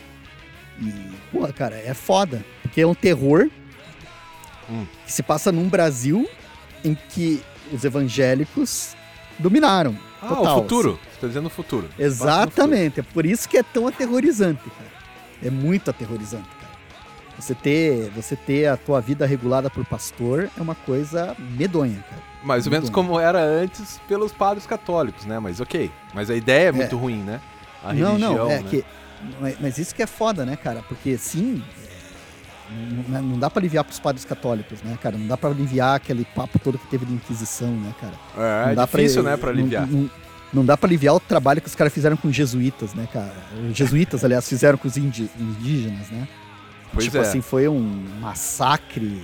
E, porra, cara, é foda. Porque é um terror Hum. que se passa num Brasil em que os evangélicos dominaram. Ah, total, o futuro. Você tá dizendo o futuro. assim. Exatamente. É por isso que é tão aterrorizante, cara. É muito aterrorizante, cara. Você ter, você ter a tua vida regulada por pastor é uma coisa medonha, cara. Mais ou menos como era antes pelos padres católicos, né? Mas ok. Mas a ideia é muito ruim, né? A não, religião, não, é né? que. mas- Mas isso que é foda, né, cara? Porque sim. é, Não, não dá pra aliviar pros padres católicos, né, cara? Não dá pra aliviar aquele papo todo que teve de Inquisição, né, cara? É, não é dá difícil, pra, né, pra não- aliviar. Não, não dá pra aliviar o trabalho que os caras fizeram com os jesuítas, né, cara? Os jesuítas, aliás, fizeram com os indígenas, né? Pois tipo é. assim, foi um massacre,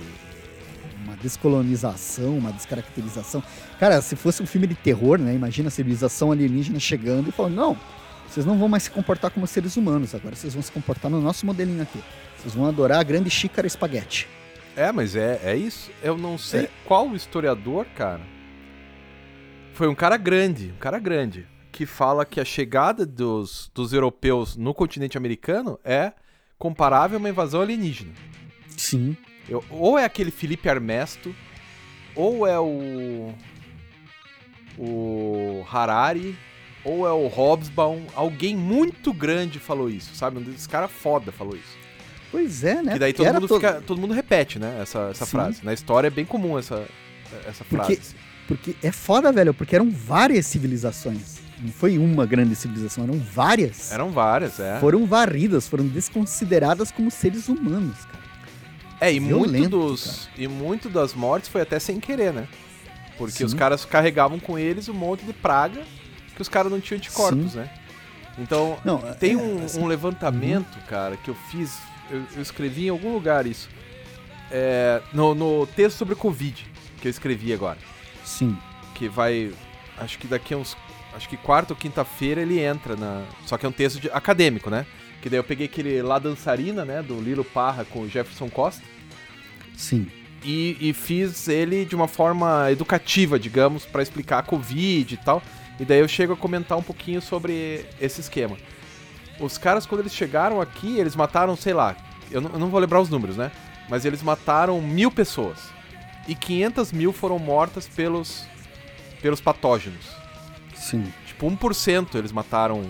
uma descolonização, uma descaracterização. Cara, se fosse um filme de terror, né? Imagina a civilização alienígena chegando e falando, não, vocês não vão mais se comportar como seres humanos, agora vocês vão se comportar no nosso modelinho aqui. Vocês vão adorar a grande xícara espaguete. É, mas é, é isso. Eu não sei É. qual historiador, cara. Foi um cara grande, um cara grande, que fala que a chegada dos, dos europeus no continente americano é comparável a uma invasão alienígena. Sim. Eu- ou é aquele Felipe Armesto, ou é o. O Harari, ou é o Hobsbawm. Alguém muito grande falou isso, sabe? Um desses caras foda falou isso. Pois é, né? Que daí todo era mundo, fica, todo mundo repete, né? Essa, essa Sim. frase. Na história é bem comum essa, essa Porque- frase. Porque é foda, velho, porque eram várias civilizações. Não foi uma grande civilização, eram várias. Eram várias, é. Foram varridas, foram desconsideradas como seres humanos, cara. É, e muito, violento, dos, e muito das mortes foi até sem querer, né? Porque Sim. os caras carregavam com eles um monte de praga que os caras não tinham anticorpos, né? Então, Não, tem é, um, assim, um levantamento, cara, que eu fiz, eu, eu escrevi em algum lugar isso. É, no, no texto sobre Covid, que eu escrevi agora. Sim. que vai. Acho que daqui a uns. Acho que quarta ou quinta-feira ele entra na. Só que é um texto de- acadêmico, né? Que daí eu peguei aquele La Dançarina, né? Do Lilo Parra com o Jefferson Costa. Sim. E, e fiz ele de uma forma educativa, digamos, pra explicar a Covid e tal. E daí eu chego a comentar um pouquinho sobre esse esquema. Os caras, quando eles chegaram aqui, eles mataram, sei lá, eu não, eu não vou lembrar os números, né? Mas eles mataram mil pessoas. E 500 mil foram mortas pelos, pelos patógenos. Sim. Tipo, 1% eles mataram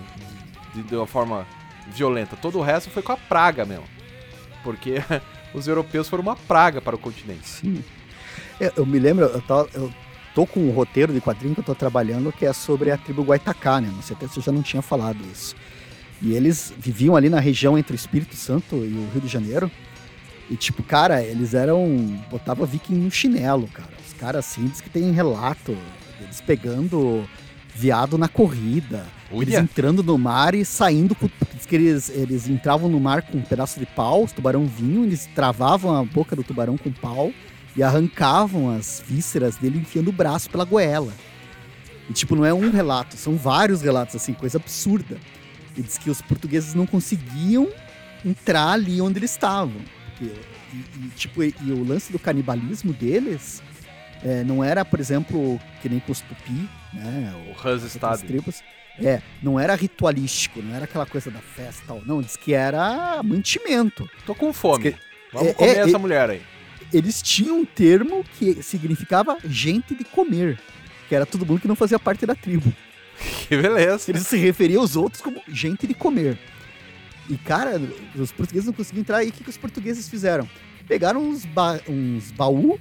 de, de uma forma violenta. Todo o resto foi com a praga mesmo. Porque os europeus foram uma praga para o continente. Sim. É, eu me lembro, eu, tô- eu tô com um roteiro de quadrinho que eu tô trabalhando que é sobre a tribo Guaitacá, né? Não sei até se eu já não tinha falado isso. E eles viviam ali na região entre o Espírito Santo e o Rio de Janeiro. E tipo, cara, eles eram. botava viking no chinelo, cara. Os caras assim, diz que tem relato deles pegando viado na corrida. Eles entrando no mar e saindo. Com, diz que eles, eles entravam no mar com um pedaço de pau, os tubarão vinham, eles travavam a boca do tubarão com pau e arrancavam as vísceras dele enfiando o braço pela goela. E tipo, não é um relato, são vários relatos, assim, coisa absurda. E diz que os portugueses não conseguiam entrar ali onde eles estavam. Porque- e, e, tipo, e, e o lance do canibalismo deles é, não era, por exemplo, que nem com os tupi, né? O Hans tribos. É, não era ritualístico, não era aquela coisa da festa e. Não, diz que era mantimento. Tô com fome. Diz Vamos é- comer é- essa é- mulher aí. Eles tinham um termo que significava gente de comer, que era todo mundo que não fazia parte da tribo. Que beleza. Eles se referiam aos outros como gente de comer. E, cara, os portugueses não conseguiam entrar. E o que, que os portugueses fizeram? Pegaram uns, ba uns baú,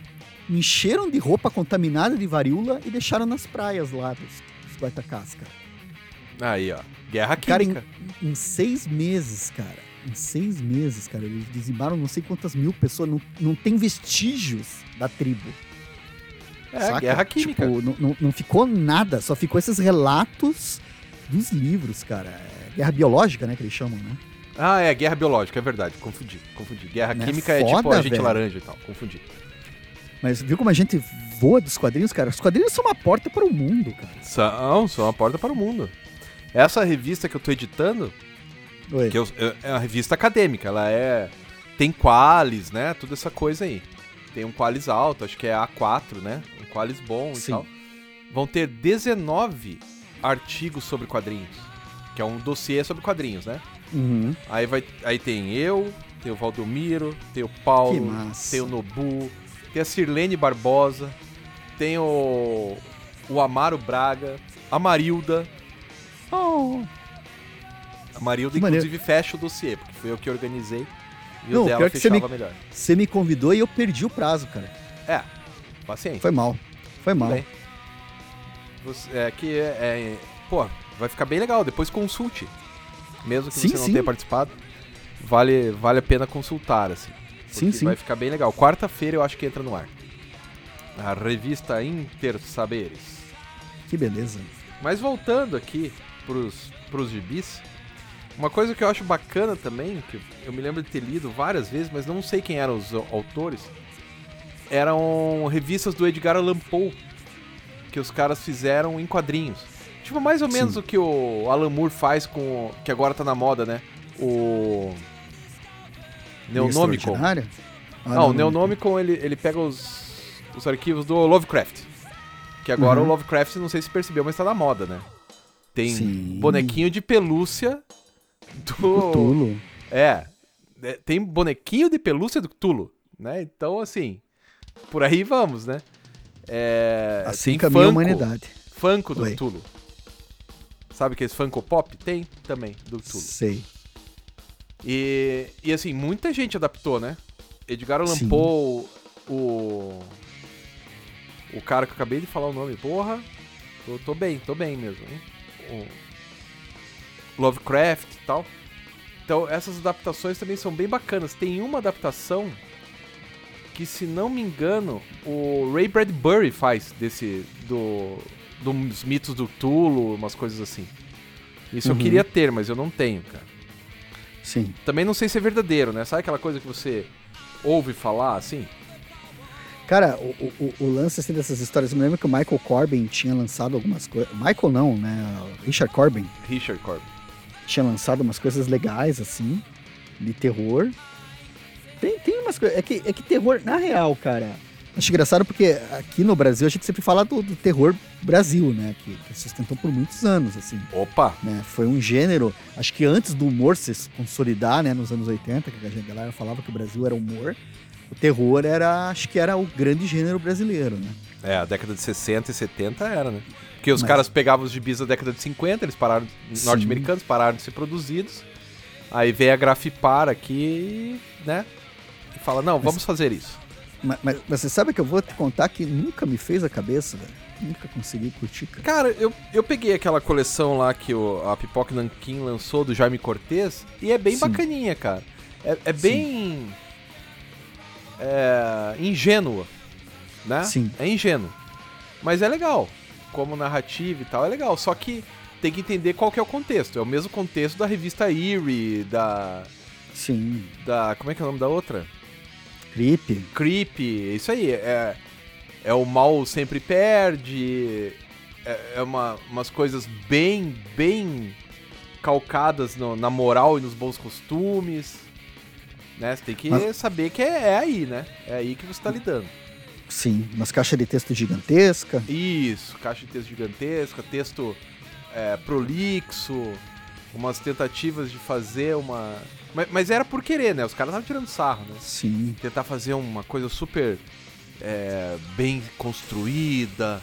encheram de roupa contaminada de varíola e deixaram nas praias lá dos, dos Guaitacás, cara. Aí, ó. Guerra Cara, em, química. em seis meses, cara. Em seis meses, cara, eles dizimaram não sei quantas mil pessoas. Não, não tem vestígios da tribo. É, saca? guerra química. Tipo, não, não, não ficou nada, só ficou esses relatos dos livros, cara. É guerra biológica, né, que eles chamam, né? Ah, é, guerra biológica, é verdade. Confundi, confundi. Guerra Né? química é tipo Foda, agente velho. laranja e tal. Confundi. Mas viu como a gente voa dos quadrinhos, cara? Os quadrinhos são uma porta para o mundo, cara. São, são uma porta para o mundo. Essa revista que eu tô editando, Oi. que eu- é- é uma revista acadêmica, ela é. Tem qualis, né? Toda essa coisa aí. Tem um qualis alto, acho que é A4, né? Um qualis bom Sim. e tal. Vão ter 19 artigos sobre quadrinhos. Que é um dossiê sobre quadrinhos, né? Uhum. Aí, vai, aí tem eu, tem o Valdomiro, tem o Paulo, tem o Nobu, tem a Sirlene Barbosa, tem o, o Amaro Braga, a Marilda. Oh. Marilda, Que maneiro. inclusive, fecha o dossiê, porque foi eu que organizei. E Não, o dela pior que você fechava me- melhor. Você me convidou e eu perdi o prazo, cara. É, paciência. Foi mal. Foi mal. Bem. Você, é que é, Pô, vai ficar bem legal. Depois consulte. Mesmo que Sim, você não sim. tenha participado, vale, vale a pena consultar, assim. Sim, sim. Vai ficar bem legal. Quarta-feira eu acho que entra no ar. A revista Intersaberes. Que beleza. Mas voltando aqui pros, pros gibis, uma coisa que eu acho bacana também, que eu me lembro de ter lido várias vezes, mas não sei quem eram os autores, eram revistas do Edgar Allan Poe, que os caras fizeram em quadrinhos. Tipo, mais ou menos Sim. o que o Alan Moore faz com. que agora tá na moda, né? O. Neonomicon. Ah, Não, o Neonomicon ele, ele pega os, os arquivos do Lovecraft. Que agora Uhum. o Lovecraft, não sei se percebeu, mas tá na moda, né? Tem Sim. bonequinho de pelúcia do. Cthulhu. É. é, Tem bonequinho de pelúcia do Cthulhu, né? Então, assim, por aí vamos, né? É, Assim caminha a Funko, humanidade. Funko do Oi. Cthulhu. Sabe que esse Funko Pop? Tem também, do Cthulhu. Sei. E, e assim, muita gente adaptou, né? Edgar Allan Sim. Poe, o. O cara que eu acabei de falar o nome, porra. Tô, tô bem, tô bem mesmo, hein? O Lovecraft e tal. Então, essas adaptações também são bem bacanas. Tem uma adaptação que, se não me engano, o Ray Bradbury faz desse. do. dos mitos do Tulo, umas coisas assim. Isso eu Uhum. queria ter, mas eu não tenho, cara. Sim. Também não sei se é verdadeiro, né? Sabe aquela coisa que você ouve falar assim? Cara, o, o, o lance assim, dessas histórias, eu me lembro que o Michael Corbin tinha lançado algumas coisas. Michael não, né? Richard Corbin Richard Corbin. Tinha lançado umas coisas legais, assim, de terror. Tem, tem umas coisas. É que, é que terror, na real, cara. Acho engraçado porque aqui no Brasil a gente sempre fala do, do terror Brasil, né? Que, que sustentou por muitos anos, assim. Opa! né? Foi um gênero, acho que antes do humor se consolidar, né, nos anos 80, que a galera falava que o Brasil era humor, o terror era, acho que era o grande gênero brasileiro, né? É, a década de 60 e 70 era, né? Porque os Mas- caras pegavam os gibis da década de 50, eles pararam, norte-americanos pararam de ser produzidos. Aí veio a Grafipar aqui, né? E fala, não, vamos fazer isso. Mas, mas- mas você sabe que eu vou te contar que nunca me fez a cabeça, velho. Nunca consegui curtir, cara. Cara, eu, eu peguei aquela coleção lá que o, a Pipoca Nankin lançou do Jaime Cortez e é bem Sim. bacaninha, cara. É, é bem. É, ingênua, né? Sim. É ingênuo. Mas é legal. Como narrativa e tal, é legal. Só que tem que entender qual que é o contexto. É o mesmo contexto da revista Eerie, da. Sim, da como é que é o nome da outra? creepy. Creep, isso aí. É, é o mal sempre perde. É, é uma, umas coisas bem, bem calcadas no- na moral e nos bons costumes. Né? Você tem que Mas- saber que é, é aí, né? É aí que você tá lidando. Sim, umas caixas de texto gigantesca. Isso, caixa de texto gigantesca, texto é, prolixo, umas tentativas de fazer uma. Mas, mas era por querer, né? Os caras estavam tirando sarro, né? Sim, tentar fazer uma coisa super é, bem construída.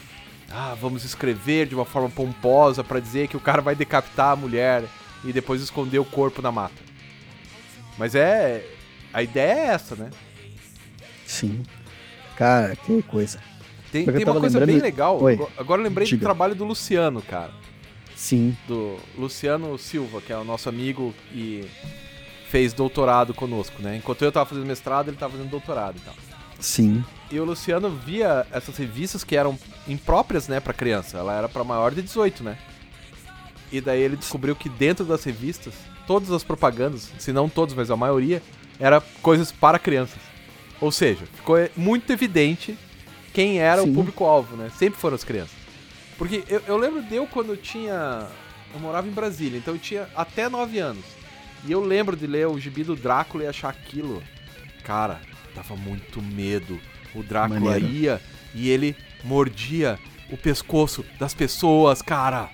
Ah, vamos escrever de uma forma pomposa pra dizer que o cara vai decapitar a mulher e depois esconder o corpo na mata. Mas é. A ideia é essa, né? sim. Cara, que coisa. Tem, tem uma coisa lembrando- bem legal. Oi. Agora- eu lembrei do Diga. trabalho do Luciano, cara. Sim, Do Luciano Silva, que é o nosso amigo e fez doutorado conosco, né? Enquanto eu tava fazendo mestrado, ele tava fazendo doutorado e tal. sim. E o Luciano via essas revistas que eram impróprias, né, pra criança. Ela era pra maior de 18, né? E daí ele descobriu que dentro das revistas, todas as propagandas, se não todas, mas a maioria, era coisas para crianças. Ou seja, ficou muito evidente quem era Sim. o público-alvo, né? Sempre foram as crianças. Porque eu, eu lembro de eu quando eu tinha. Eu morava em Brasília, então eu tinha até 9 anos. E eu lembro de ler o gibi do Drácula e achar aquilo. Cara, dava muito medo. O Drácula Maneiro. ia e ele mordia o pescoço das pessoas, cara.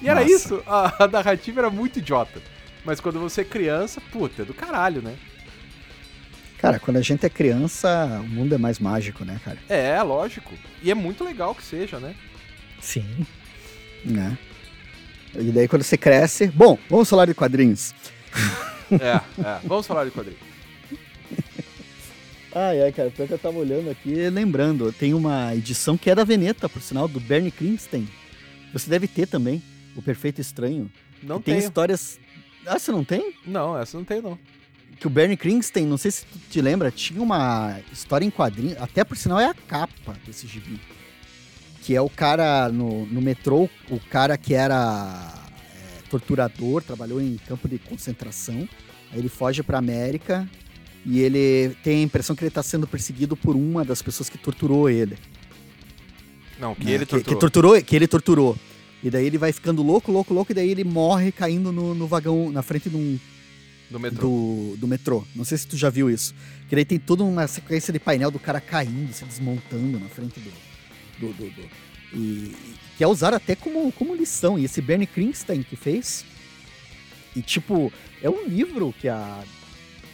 E era Nossa. isso. A, a narrativa era muito idiota. Mas quando você é criança, puta, é do caralho, né? Cara, quando a gente é criança, o mundo é mais mágico, né, cara? É, lógico. E é muito legal que seja, né? Sim. Né? E daí quando você cresce. Bom, vamos falar de quadrinhos. É, é. Vamos falar de quadrinho. Ai, ai, cara, pior que eu tava olhando aqui, lembrando, tem uma edição que é da Veneta, por sinal, do Bernie Kristen. Você deve ter também, O Perfeito Estranho. Não tem tenho. histórias. Ah, você não tem? Não, essa não tem, não. Que o Bernie Kristen, não sei se tu te lembra, tinha uma história em quadrinho, até por sinal é a capa desse gibi. Que é o cara no, no metrô, o cara que era é, torturador, trabalhou em campo de concentração. Aí ele foge pra América e ele tem a impressão que ele tá sendo perseguido por uma das pessoas que torturou ele. Não, que né? ele que, torturou. que torturou, que ele torturou. E daí ele vai ficando louco, louco, louco, e daí ele morre caindo no, no vagão, na frente de um, Do metrô. do, do metrô. Não sei se tu já viu isso. Que daí tem toda uma sequência de painel do cara caindo, se desmontando na frente do. do, do, do- e, e que é usado até como, como lição. E esse Bernie Kristen que fez. E tipo, é um livro que a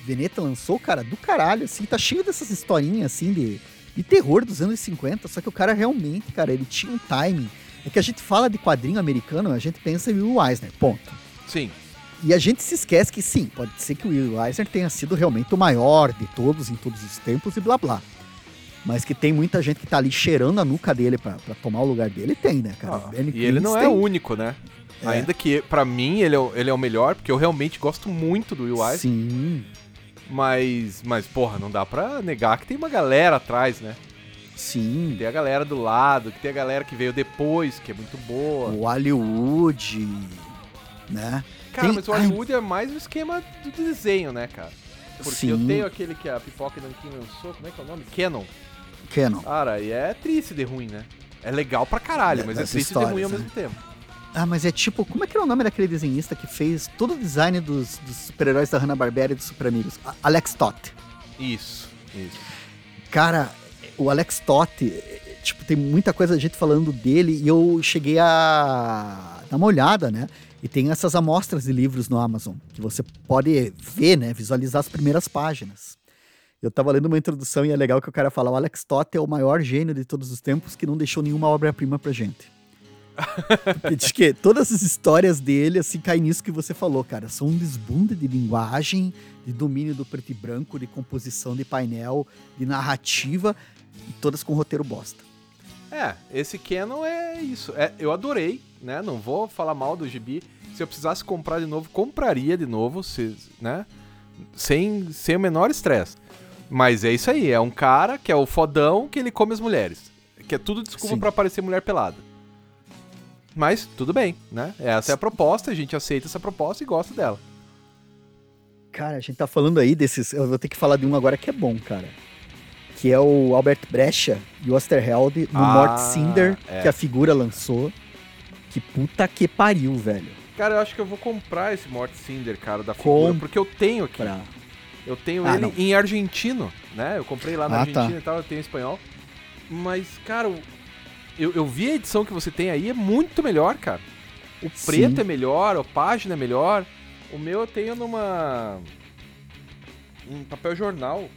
Veneta lançou, cara, do caralho, assim, tá cheio dessas historinhas assim de, de terror dos anos 50. Só que o cara realmente, cara, ele tinha um timing. É que a gente fala de quadrinho americano, a gente pensa em Will Eisner, ponto. Sim. E a gente se esquece que sim, pode ser que o Will Eisner tenha sido realmente o maior de todos em todos os tempos e blá blá. Mas que tem muita gente que tá ali cheirando a nuca dele pra, pra tomar o lugar dele, tem, né, cara? Ah, e ele não é o único, né? É. Ainda que, pra mim, ele é, o, ele é o melhor, porque eu realmente gosto muito do Will Eisner. Sim, Mas, mas, porra, não dá pra negar que tem uma galera atrás, né? sim. Tem a galera do lado, que tem a galera que veio depois, que é muito boa. O Hollywood, né? Cara, Tem- mas o. Hollywood é mais o esquema do desenho, né, cara? Porque eu Sim. tenho aquele que a Pipoca Nankin lançou, como é que é o nome? Canon. Canon. Cara, e é triste de ruim, né? É legal pra caralho, É, mas é triste de ruim ao histórias, mesmo tempo. Ah, mas é tipo, como é que era o nome daquele desenhista que fez todo o design dos, dos super-heróis da Hanna-Barbera e dos Super Amigos? Alex Toth. Isso, isso. Cara, o Alex Toth, eh, tipo, tem muita coisa a gente falando dele e eu cheguei a dar uma olhada, né? E tem essas amostras de livros no Amazon, que você pode ver, né? Visualizar as primeiras páginas. Eu tava lendo uma introdução e é legal que o cara fala: o Alex Toth é o maior gênio de todos os tempos que não deixou nenhuma obra-prima pra gente. Porque diz que todas as histórias dele, assim, caem nisso que você falou, cara. São um desbunde de linguagem, de domínio do preto e branco, de composição de painel, de narrativa, e todas com roteiro bosta. É, esse Canon é isso. É, eu adorei, né? Não vou falar mal do gibi. Se eu precisasse comprar de novo, compraria de novo, se, né? Sem, sem o menor estresse. Mas é isso aí, é um cara que é o fodão que ele come as mulheres. Que é tudo desculpa pra aparecer mulher pelada. Mas tudo bem, né? Essa é a proposta, a gente aceita essa proposta e gosta dela. Cara, a gente tá falando aí desses. Eu vou ter que falar de um agora que é bom, cara. Que é o Albert Brecha e o Osterheld no Ah, Mort Cinder, é. que a figura lançou. Que puta que pariu, velho. Cara, eu acho que eu vou comprar esse Mort Cinder, cara, da figura, Com- porque eu tenho aqui. Pra... Eu tenho Ah, ele não. em argentino, né? Eu comprei lá na Ah, tá. Argentina e tal, eu tenho em espanhol. Mas, cara, eu, eu vi a edição que você tem aí, é muito melhor, cara. O preto Sim. é melhor, a página é melhor. O meu eu tenho numa. em papel jornal.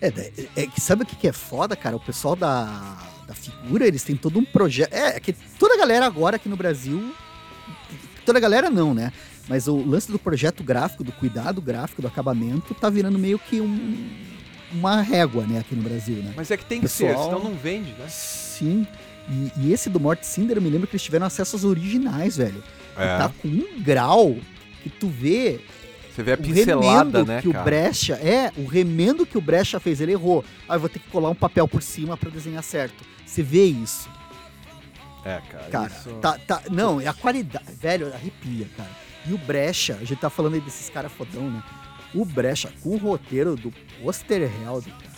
É, é, é que sabe o que, que é foda, cara? O pessoal da, da figura, eles têm todo um projeto. É, é que toda a galera agora aqui no Brasil. Toda a galera não, né? Mas o lance do projeto gráfico, do cuidado gráfico, do acabamento, tá virando meio que um, uma régua, né, aqui no Brasil, né? Mas é que tem que ser, Pessoal- senão não vende, né? Sim. E, e esse do Mort Cinder, eu me lembro que eles tiveram acesso às originais, velho. E tá com um grau que tu vê Você vê a o pincelada, remendo né, que cara? o Brecha é, o remendo que o Brecha fez, ele errou. Ah, eu vou ter que colar um papel por cima pra desenhar certo. Você vê isso, É, cara. cara. isso... Tá, tá, não, é a qualidade, velho, arrepia, cara. E o Brecha, a gente tá falando aí desses caras fodão, né? O Brecha com o roteiro do Osterheld, cara.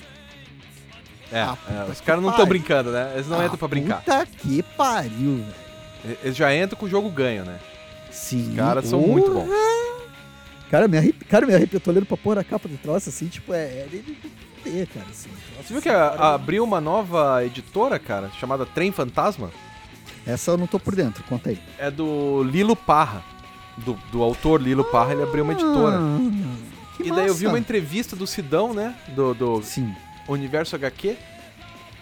É, Ah, é, os caras não estão brincando, né? Eles não Ah, entram pra brincar. Puta que pariu, velho. Eles já entram com o jogo ganho, né? Sim. Os caras são muito bons. Cara, me arrepio, cara, me arrepio. Eu tô olhando pra porra a capa do troço, assim, tipo, é... é cara, assim. Você viu que a- abriu uma nova editora, cara, chamada Trem Fantasma? Essa eu não tô por dentro, conta aí. É do Lilo Parra. Do, do autor Lilo Parra, ele abriu uma editora. Ah, que e daí eu vi massa. uma entrevista do Sidão, né? Do, do Sim. Universo HQ.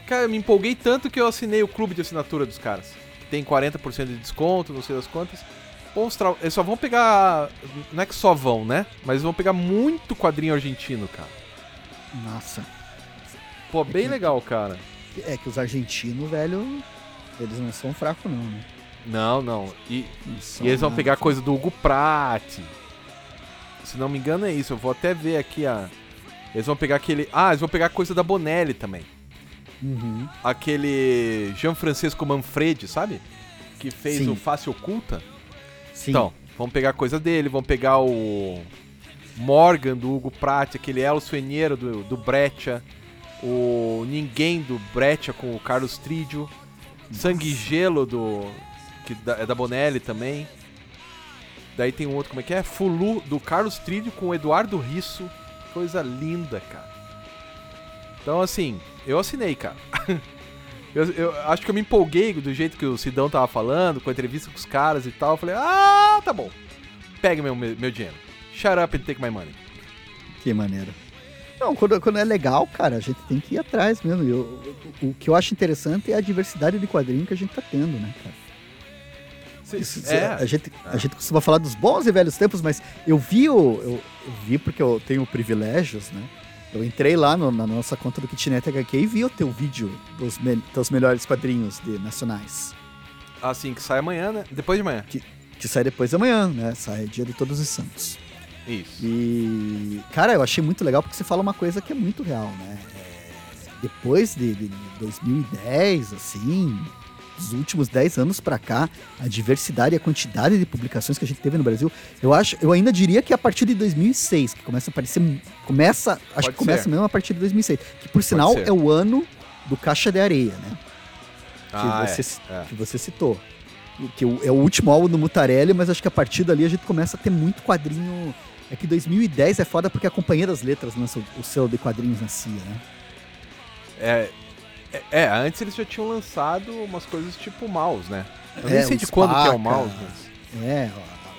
Cara, eu me empolguei tanto que eu assinei o clube de assinatura dos caras. Que tem 40% de desconto, não sei das quantas. Bons tra... Eles só vão pegar. Não é que só vão, né? Mas vão pegar muito quadrinho argentino, cara. Nossa. Pô, bem que- legal, cara. É que os argentinos, velho, eles não são fracos, não, né? Não, não. E, Não e eles vão nada. pegar coisa do Hugo Pratt. Se não me engano é isso. Eu vou até ver aqui a. Eles vão pegar aquele. Ah, eles vão pegar coisa da Bonelli também. Uhum. Aquele Jean Francisco Manfredi, sabe? Que fez Sim. o Face Oculta. Sim. Então, vão pegar coisa dele, vão pegar o Morgan do Hugo Pratt, aquele El Sueñero do, do Breccia, o Ninguém do Breccia com o Carlos Tridio, Sangue e Gelo do que é da Bonelli também. Daí tem um outro, como é que é? Fulu do Carlos Tridio com o Eduardo Risso. Coisa linda, cara. Então, assim, eu assinei, cara. Eu, eu acho que eu me empolguei do jeito que o Sidão tava falando, com a entrevista com os caras e tal. Eu falei, ah, tá bom. Pega meu, meu dinheiro. Shut up and take my money. Que maneiro. Não, quando, quando é legal, cara, a gente tem que ir atrás mesmo. Eu, o, que eu acho interessante é a diversidade de quadrinho que a gente tá tendo, né, cara? Isso- é, a, gente, a gente costuma falar dos bons e velhos tempos, mas eu vi o. Eu, eu vi porque eu tenho privilégios, né? Eu entrei lá no- na nossa conta do Kitnet HQ e vi o teu vídeo dos, me- dos melhores quadrinhos de nacionais. assim, que sai amanhã, né? Depois de amanhã. Que sai depois da manhã, né? Sai dia de Todos os Santos. Isso. E, cara, eu achei muito legal porque você fala uma coisa que é muito real, né? É, depois de, de 2010, assim, dos últimos 10 anos pra cá, a diversidade e a quantidade de publicações que a gente teve no Brasil, eu acho, eu ainda diria que a partir de 2006 que começa a aparecer, começa, acho Pode que começa ser. mesmo a partir de 2006, que por sinal é o ano do Caixa de Areia, né? Que, Ah, você, é, é. que você citou. Que é o último álbum do Mutarelli, mas acho que a partir dali a gente começa a ter muito quadrinho. É que 2010 é foda porque a Companhia das Letras lança o, o selo de quadrinhos na CIA, né? É, é, é, antes eles já tinham lançado umas coisas tipo mouse, né? Eu É, nem sei de quando que é o mouse, mas... É,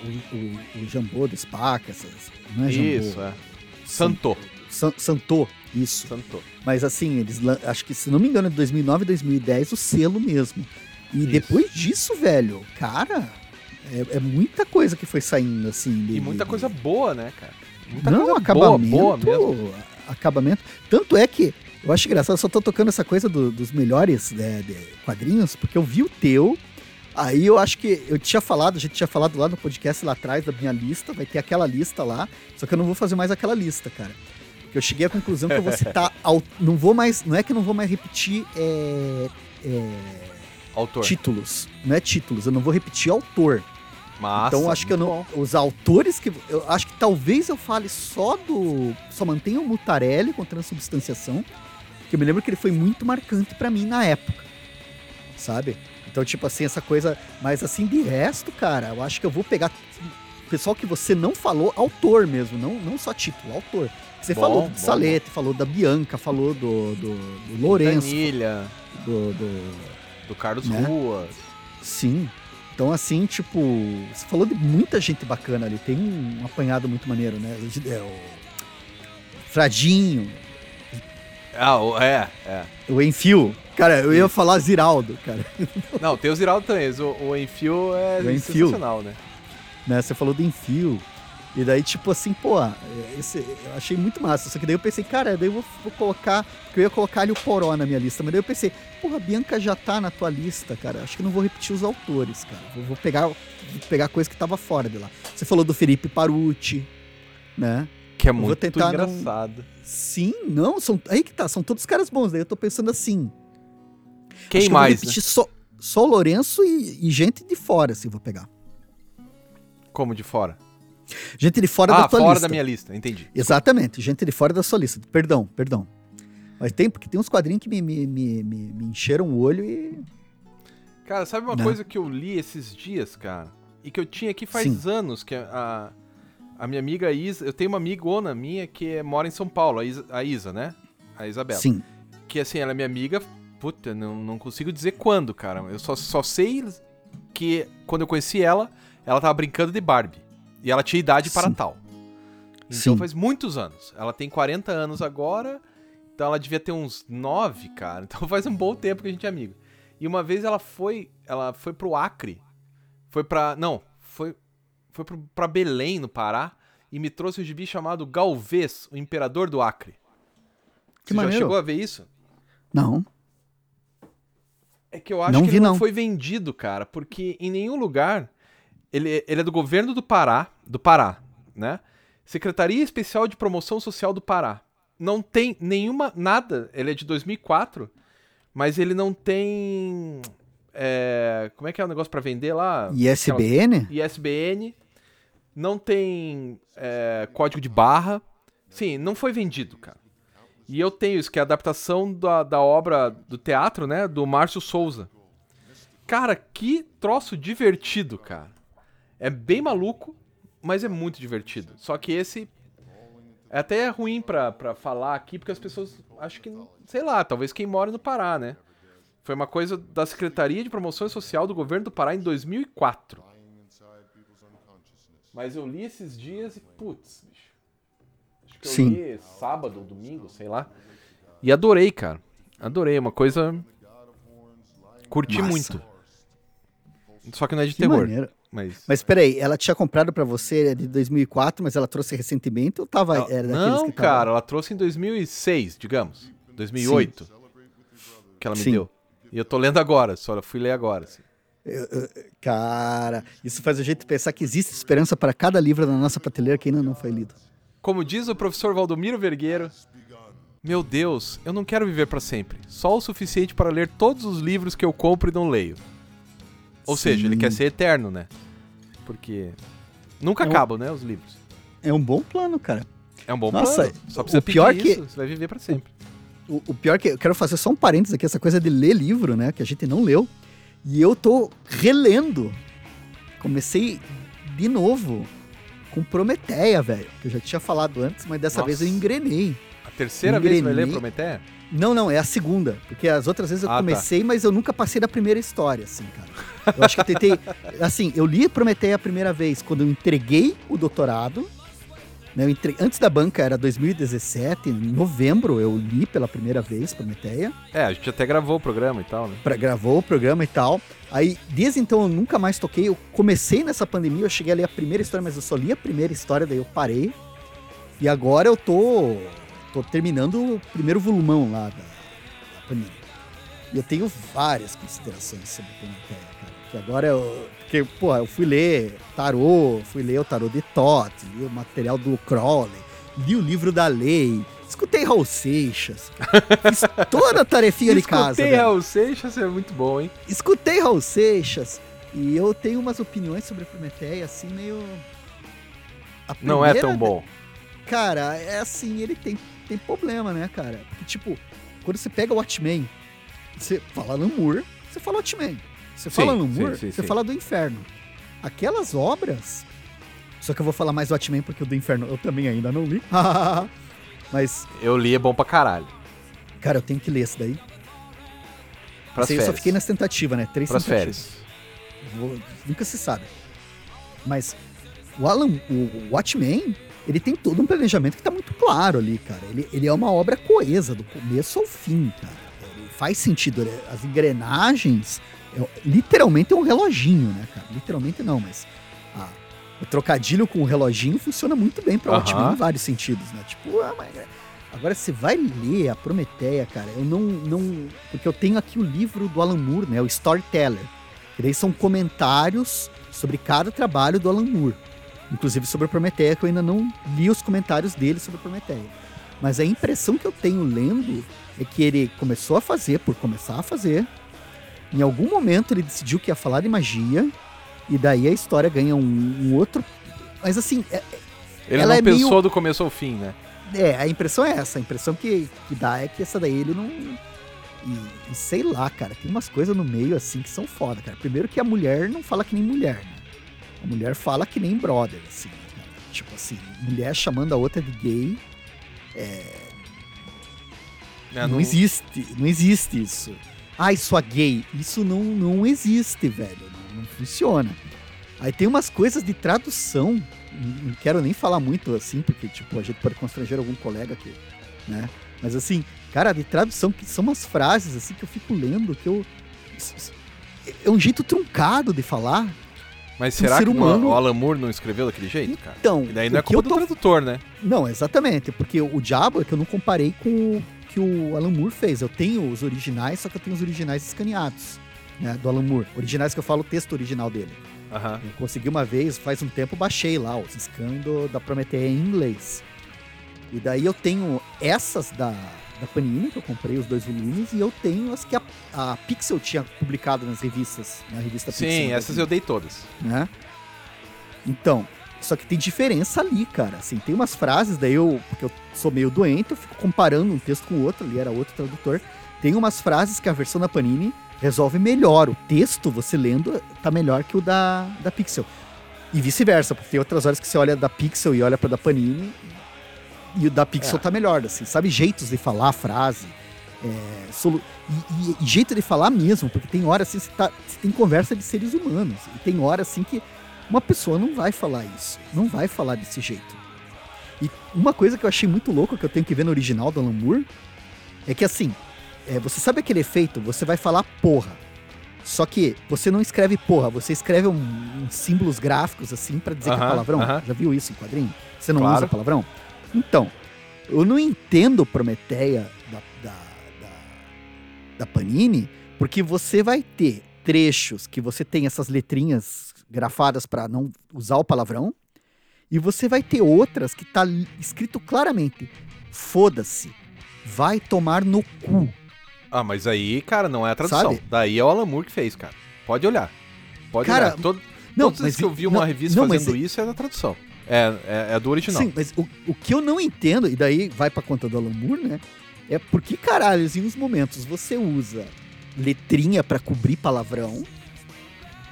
o, o, o Jambô do Spaca, essas, não é Jambô. Isso, é. Santo. San, Santô, isso. Santo. Mas assim, eles acho que, se não me engano, é de 2009 e 2010 o selo mesmo. E Isso. depois disso, velho, cara, é, é muita coisa que foi saindo, assim. de- E muita coisa boa, né, cara? Muita não, coisa boa, acabamento, boa mesmo. acabamento. Tanto é que eu acho engraçado, eu só tô tocando essa coisa do- dos melhores né, quadrinhos, porque eu vi o teu. Aí eu acho que eu tinha falado, a gente tinha falado lá no podcast lá atrás da minha lista, vai ter aquela lista lá, só que eu não vou fazer mais aquela lista, cara. Porque eu cheguei à conclusão que eu vou citar. não vou mais. Não é que eu não vou mais repetir é, é, Autor. títulos. Não é títulos, eu não vou repetir autor. Massa, Então acho que eu não. bom. Os autores que. Eu acho que talvez eu fale só do. Só mantenha o Mutarelli com transubstanciação. Porque eu me lembro que ele foi muito marcante pra mim na época. Sabe? Então, tipo assim, essa coisa. Mas assim, de resto, cara, eu acho que eu vou pegar. Pessoal que você não falou, autor mesmo, não, não só título, autor. Você Bom, falou bom, do Salete, falou da Bianca, falou do, do, do Lourenço, Danilha, do, do, do Carlos Né? Ruas. Sim. Então, assim, tipo, você falou de muita gente bacana ali. Tem um apanhado muito maneiro, né? É, o Fradinho, Ah, é, é. o Enfio. Cara, eu ia falar Ziraldo, cara. Não, tem o Ziraldo também. O, o Enfio é O Enfio. sensacional, né? Né? Você falou do Enfio. E daí, tipo assim, pô, esse, eu achei muito massa. Só que daí eu pensei, cara, daí eu vou, vou colocar. Porque eu ia colocar ali o Poró na minha lista. Mas daí eu pensei, porra, a Bianca já tá na tua lista, cara. Acho que não vou repetir os autores, cara. Vou, vou pegar, vou pegar coisa que tava fora de lá. Você falou do Felipe Parucci, né? Que é vou muito tentar não- engraçado. Sim, não, são. Aí que tá, são todos caras bons. Daí eu tô pensando assim. Quem que mais, né? só, só o Lourenço e, e gente de fora, assim, vou pegar. Como de fora? Gente de fora ah, da tua fora lista. da minha lista, entendi. Exatamente, gente de fora da sua lista. Perdão, perdão. Mas tem, porque tem uns quadrinhos que me, me, me, me, encheram o olho e. Cara, sabe uma Né? coisa que eu li esses dias, cara? E que eu tinha aqui faz Sim. anos, que a, a minha amiga Isa. Eu tenho uma amigona minha que mora em São Paulo, a Isa, a Isa, né? A Isabela. Sim. Que assim, ela é minha amiga. Puta, não, não consigo dizer quando, cara. Eu só, só sei que quando eu conheci ela, ela tava brincando de Barbie. E ela tinha idade para Sim. tal. Então Sim. faz muitos anos. Ela tem 40 anos agora, então ela devia ter uns 9, cara. Então faz um bom tempo que a gente é amigo. E uma vez ela foi, ela foi pro Acre. Foi pra, não, foi foi pro, pra Belém, no Pará, e me trouxe um gibi chamado Galvez, o Imperador do Acre. Que Você já maneiro. chegou a ver isso? Não. É que eu acho Não que vi, ele não, não. foi vendido, cara, porque em nenhum lugar ele, ele é do governo do Pará, do Pará, né? Secretaria Especial de Promoção Social do Pará. Não tem nenhuma nada. Ele é de 2004, mas ele não tem é, como é que é o negócio pra vender lá? ISBN? ISBN. Não tem é, código de barra. Sim, não foi vendido, cara. E eu tenho isso, que é a adaptação da, da obra do teatro, né? Do Márcio Souza. Cara, que troço divertido, cara. É bem maluco, mas é muito divertido. Só que esse é até ruim pra, pra falar aqui, porque as pessoas acho que, sei lá, talvez quem mora no Pará, né? Foi uma coisa da Secretaria de Promoção Social do Governo do Pará em 2004. Mas eu li esses dias e, putz, bicho. Acho que eu Sim. li sábado ou domingo, sei lá. E adorei, cara. Adorei, uma coisa. Curti Massa. muito. Só que não é de Que terror. maneiro. Mas. Mas peraí, ela tinha comprado pra você é de 2004, mas ela trouxe recentemente ou tava. Ela- Era daqueles não, que tava- cara, ela trouxe em 2006, digamos. 2008. Que ela me Sim. deu. E eu tô lendo agora, só fui ler agora. assim. Cara, isso faz a gente pensar que existe esperança para cada livro na nossa prateleira que ainda não foi lido. Como diz o professor Valdomiro Vergueiro, meu Deus, eu não quero viver pra sempre. Só o suficiente para ler todos os livros que eu compro e não leio. Ou seja, ele Sim. quer ser eterno, né? Porque nunca É um- acabam, né, os livros. É um bom plano, cara. É um bom Nossa, plano. Só precisa o pior que- isso, você vai viver pra sempre. O, o pior que eu quero fazer só um parênteses aqui, essa coisa de ler livro, né? Que a gente não leu. E eu tô relendo. Comecei de novo com Prometeia, velho. Que eu já tinha falado antes, mas dessa Nossa. vez eu engrenei. A terceira vez que vai ler Engrenei. Prometeia? Não, não, é a segunda. Porque as outras vezes eu Ah, tá. comecei, mas eu nunca passei da primeira história, assim, cara. Eu acho que eu tentei. Assim, eu li Prometeia a primeira vez quando eu entreguei o doutorado. Eu entre- Antes da banca era 2017, em novembro eu li pela primeira vez Prometeia. É, a gente até gravou o programa e tal, né? Pra, gravou o programa e tal. Aí, desde então, eu nunca mais toquei. Eu comecei nessa pandemia, eu cheguei a ler a primeira história, mas eu só li a primeira história, daí eu parei. E agora eu tô, tô terminando o primeiro volumão lá da, da pandemia. E eu tenho várias considerações sobre Prometeia, cara. Que agora eu. Porque, pô, eu fui ler tarô, fui ler o tarô de Todd, li o material do Crowley, li o livro da lei, escutei Raul Seixas, fiz toda a tarefinha de casa. Escutei. Raul Seixas, é muito bom, hein? Escutei Raul Seixas e eu tenho umas opiniões sobre Prometeia, assim, meio. Não é tão bom. Cara, é assim, ele tem, tem problema, né, cara? Porque, tipo, quando você pega o Watchmen, você fala Alan Moore, você fala Watchmen. Você Sim, fala sim, Moore, sim, você sim. fala do Inferno. Aquelas obras. Só que eu vou falar mais do Watchmen porque o do Inferno eu também ainda não li. Mas, Eu li, é bom pra caralho. cara, eu tenho que ler esse daí. Pras Esse aí eu férias. só fiquei nas tentativas, né? Três Pras tentativas. férias. Vou- nunca se sabe. Mas o Alan, o Watchmen, ele tem todo um planejamento que tá muito claro ali, cara. Ele, ele é uma obra coesa, do começo ao fim, cara. Ele faz sentido. ele- As engrenagens, é- literalmente é um reloginho, né, cara? Literalmente não, mas a- o trocadilho com o reloginho funciona muito bem pra Aham. Watchmen em vários sentidos, né? Tipo, ah, mas... Agora, você vai ler a Prometeia, cara, eu não, não... Porque eu tenho aqui o livro do Alan Moore, né? O Storyteller. Que daí são comentários sobre cada trabalho do Alan Moore. Inclusive sobre a Prometeia, que eu ainda não li os comentários dele sobre a Prometeia. Mas a impressão que eu tenho lendo é que ele começou a fazer, por começar a fazer. Em algum momento ele decidiu que ia falar de magia. E daí a história ganha um, um outro. Mas assim, é- Ele Ela não é pensou meio- do começo ao fim, né? É, a impressão é essa. A impressão que, que dá é que essa daí ele não. E, e sei lá, cara, tem umas coisas no meio assim que são foda, cara. Primeiro que a mulher não fala que nem mulher, né? A mulher fala que nem brother, assim. Né? Tipo assim, mulher chamando a outra de gay. É... É, não... não existe, não existe isso. Ai, sua gay. Isso não, não existe, velho. Não, não funciona. Aí tem umas coisas de tradução não quero nem falar muito assim, porque, tipo, a gente pode constranger algum colega aqui, né? Mas, assim, cara, de tradução, que são umas frases, assim, que eu fico lendo, que eu... É um jeito truncado de falar. Mas será um que humano... o Alan Moore não escreveu daquele jeito, cara? Então... E daí não é culpa tô... do tradutor, né? Não, exatamente, porque o diabo é que eu não comparei com que o Alan Moore fez. Eu tenho os originais, só que eu tenho os originais escaneados, né, do Alan Moore. Originais que eu falo o texto original dele. Uhum. Eu consegui uma vez, faz um tempo, baixei lá os scans da Prometheia em inglês. E daí eu tenho essas da, da Panini, que eu comprei os dois volumes, e eu tenho as que a, a Pixel tinha publicado nas revistas, na revista Sim, Pixel. Sim, essas eu dei todas. Né? Então, só que tem diferença ali, cara. Assim, tem umas frases, daí eu, porque eu sou meio doente, eu fico comparando um texto com o outro, ali era outro tradutor. Tem umas frases que a versão da Panini resolve melhor. O texto, você lendo, tá melhor que o da, da Pixel. E vice-versa, porque tem outras horas que você olha da Pixel e olha para da Panini e o da Pixel é. tá melhor, assim, sabe? Jeitos de falar a frase. É, solu... e, e, e, jeito de falar mesmo, porque tem horas assim, você, tá, você tem conversa de seres humanos. E tem horas assim que uma pessoa não vai falar isso. Não vai falar desse jeito. E uma coisa que eu achei muito louca, que eu tenho que ver no original do Alan Moore, é que assim, é, você sabe aquele efeito? Você vai falar porra. Só que você não escreve porra, você escreve um, um símbolos gráficos assim para dizer uh -huh, que é palavrão. Uh -huh. Já viu isso em quadrinho? Você não claro. usa palavrão? Então, eu não entendo Prometeia da, da, da, da Panini, porque você vai ter trechos que você tem essas letrinhas grafadas para não usar o palavrão, e você vai ter outras que tá escrito claramente: foda-se, vai tomar no cu. Ah, mas aí, cara, não é a tradução. Sabe? Daí é o Alan Moore que fez, cara. Pode olhar. Pode cara, olhar. Todo, não, todas mas, que eu vi uma não, revista não, fazendo isso é da tradução. É, é, é, do original. Sim, mas o, o que eu não entendo, e daí vai pra conta do Alan Moore, né? É por que caralhos, em uns momentos, você usa letrinha para cobrir palavrão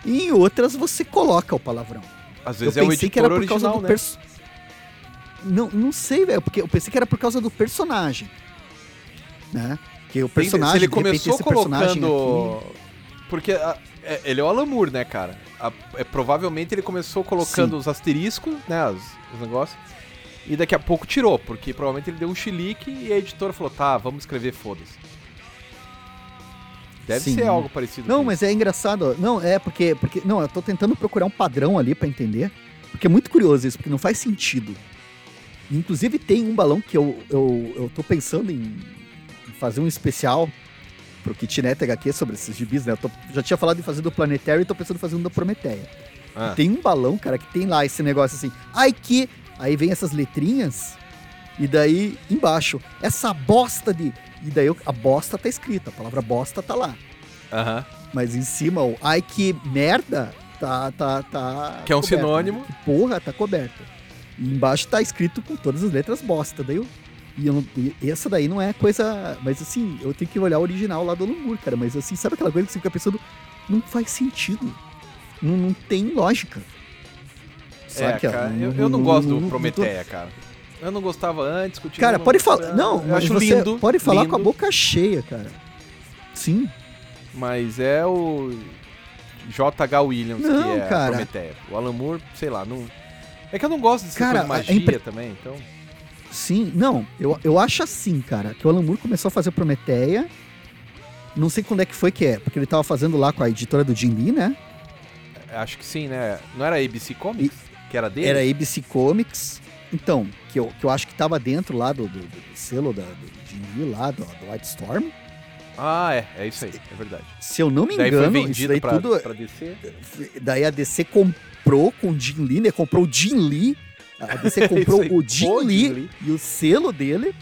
e em outras você coloca o palavrão. Às vezes eu é o editor que era por original, causa do né? Não, não sei, velho, porque eu pensei que era por causa do personagem. Né? Que o personagem, Se ele começou colocando. Aqui... Porque a, é, ele é o Alan Moore, né, cara? A, é, provavelmente ele começou colocando Sim. os asteriscos, né? Os, os negócios. E daqui a pouco tirou, porque provavelmente ele deu um chilique e a editora falou: tá, vamos escrever foda-se. Deve Sim. ser algo parecido. Não, mas isso. é engraçado. Não, é porque, porque. Não, eu tô tentando procurar um padrão ali para entender. Porque é muito curioso isso, porque não faz sentido. Inclusive tem um balão que eu, eu, eu tô pensando em fazer um especial pro Kitnet HQ sobre esses gibis, né? Eu tô, já tinha falado de fazer do Planetário e tô pensando em fazer um da Prometeia. Ah. Tem um balão, cara, que tem lá esse negócio assim, ai que. Aí vem essas letrinhas, e daí embaixo, essa bosta de. E daí a bosta tá escrita, a palavra bosta tá lá. Aham. Mas em cima, o ai que merda tá. tá, tá que é um coberto, sinônimo. Né? Que porra, tá coberta. E embaixo tá escrito com todas as letras bosta. Daí eu e, eu, e, essa daí não é coisa. Mas assim, eu tenho que olhar o original lá do Alan cara. Mas assim, sabe aquela coisa que você fica pensando? Não faz sentido. Não, não tem lógica. Sabe, é, cara, eu, eu, não gosto do Prometeia, cara. Eu não gostava antes, continua. Cara, pode falar. Não, eu acho lindo. Pode falar lindo. com a boca cheia, cara. Sim. Mas é o J.H. Williams não, que é cara. Prometeia. O Alan Moore, sei lá, não. É que eu não gosto dessa cara, coisa de magia impre... também, então. Sim, não, eu, eu acho assim, cara, que o Alan Moore começou a fazer Prometeia. Não sei quando é que foi que é, porque ele tava fazendo lá com a editora do Jim Lee, né? É, acho que sim, né? Não era ABC Comics? E, que era dele? Era ABC Comics. Então, que eu, que eu acho que tava dentro lá do, do, do selo da, do Jim Lee, lá, do, do White Storm. Ah, é, é isso aí, é verdade. Se eu não me engano, daí foi vendido isso daí pra, tudo. Pra DC? Daí a DC comprou com o Jim Lee, né? Comprou o Jim Lee a DC comprou o Jim Lee, Lee, e o selo dele.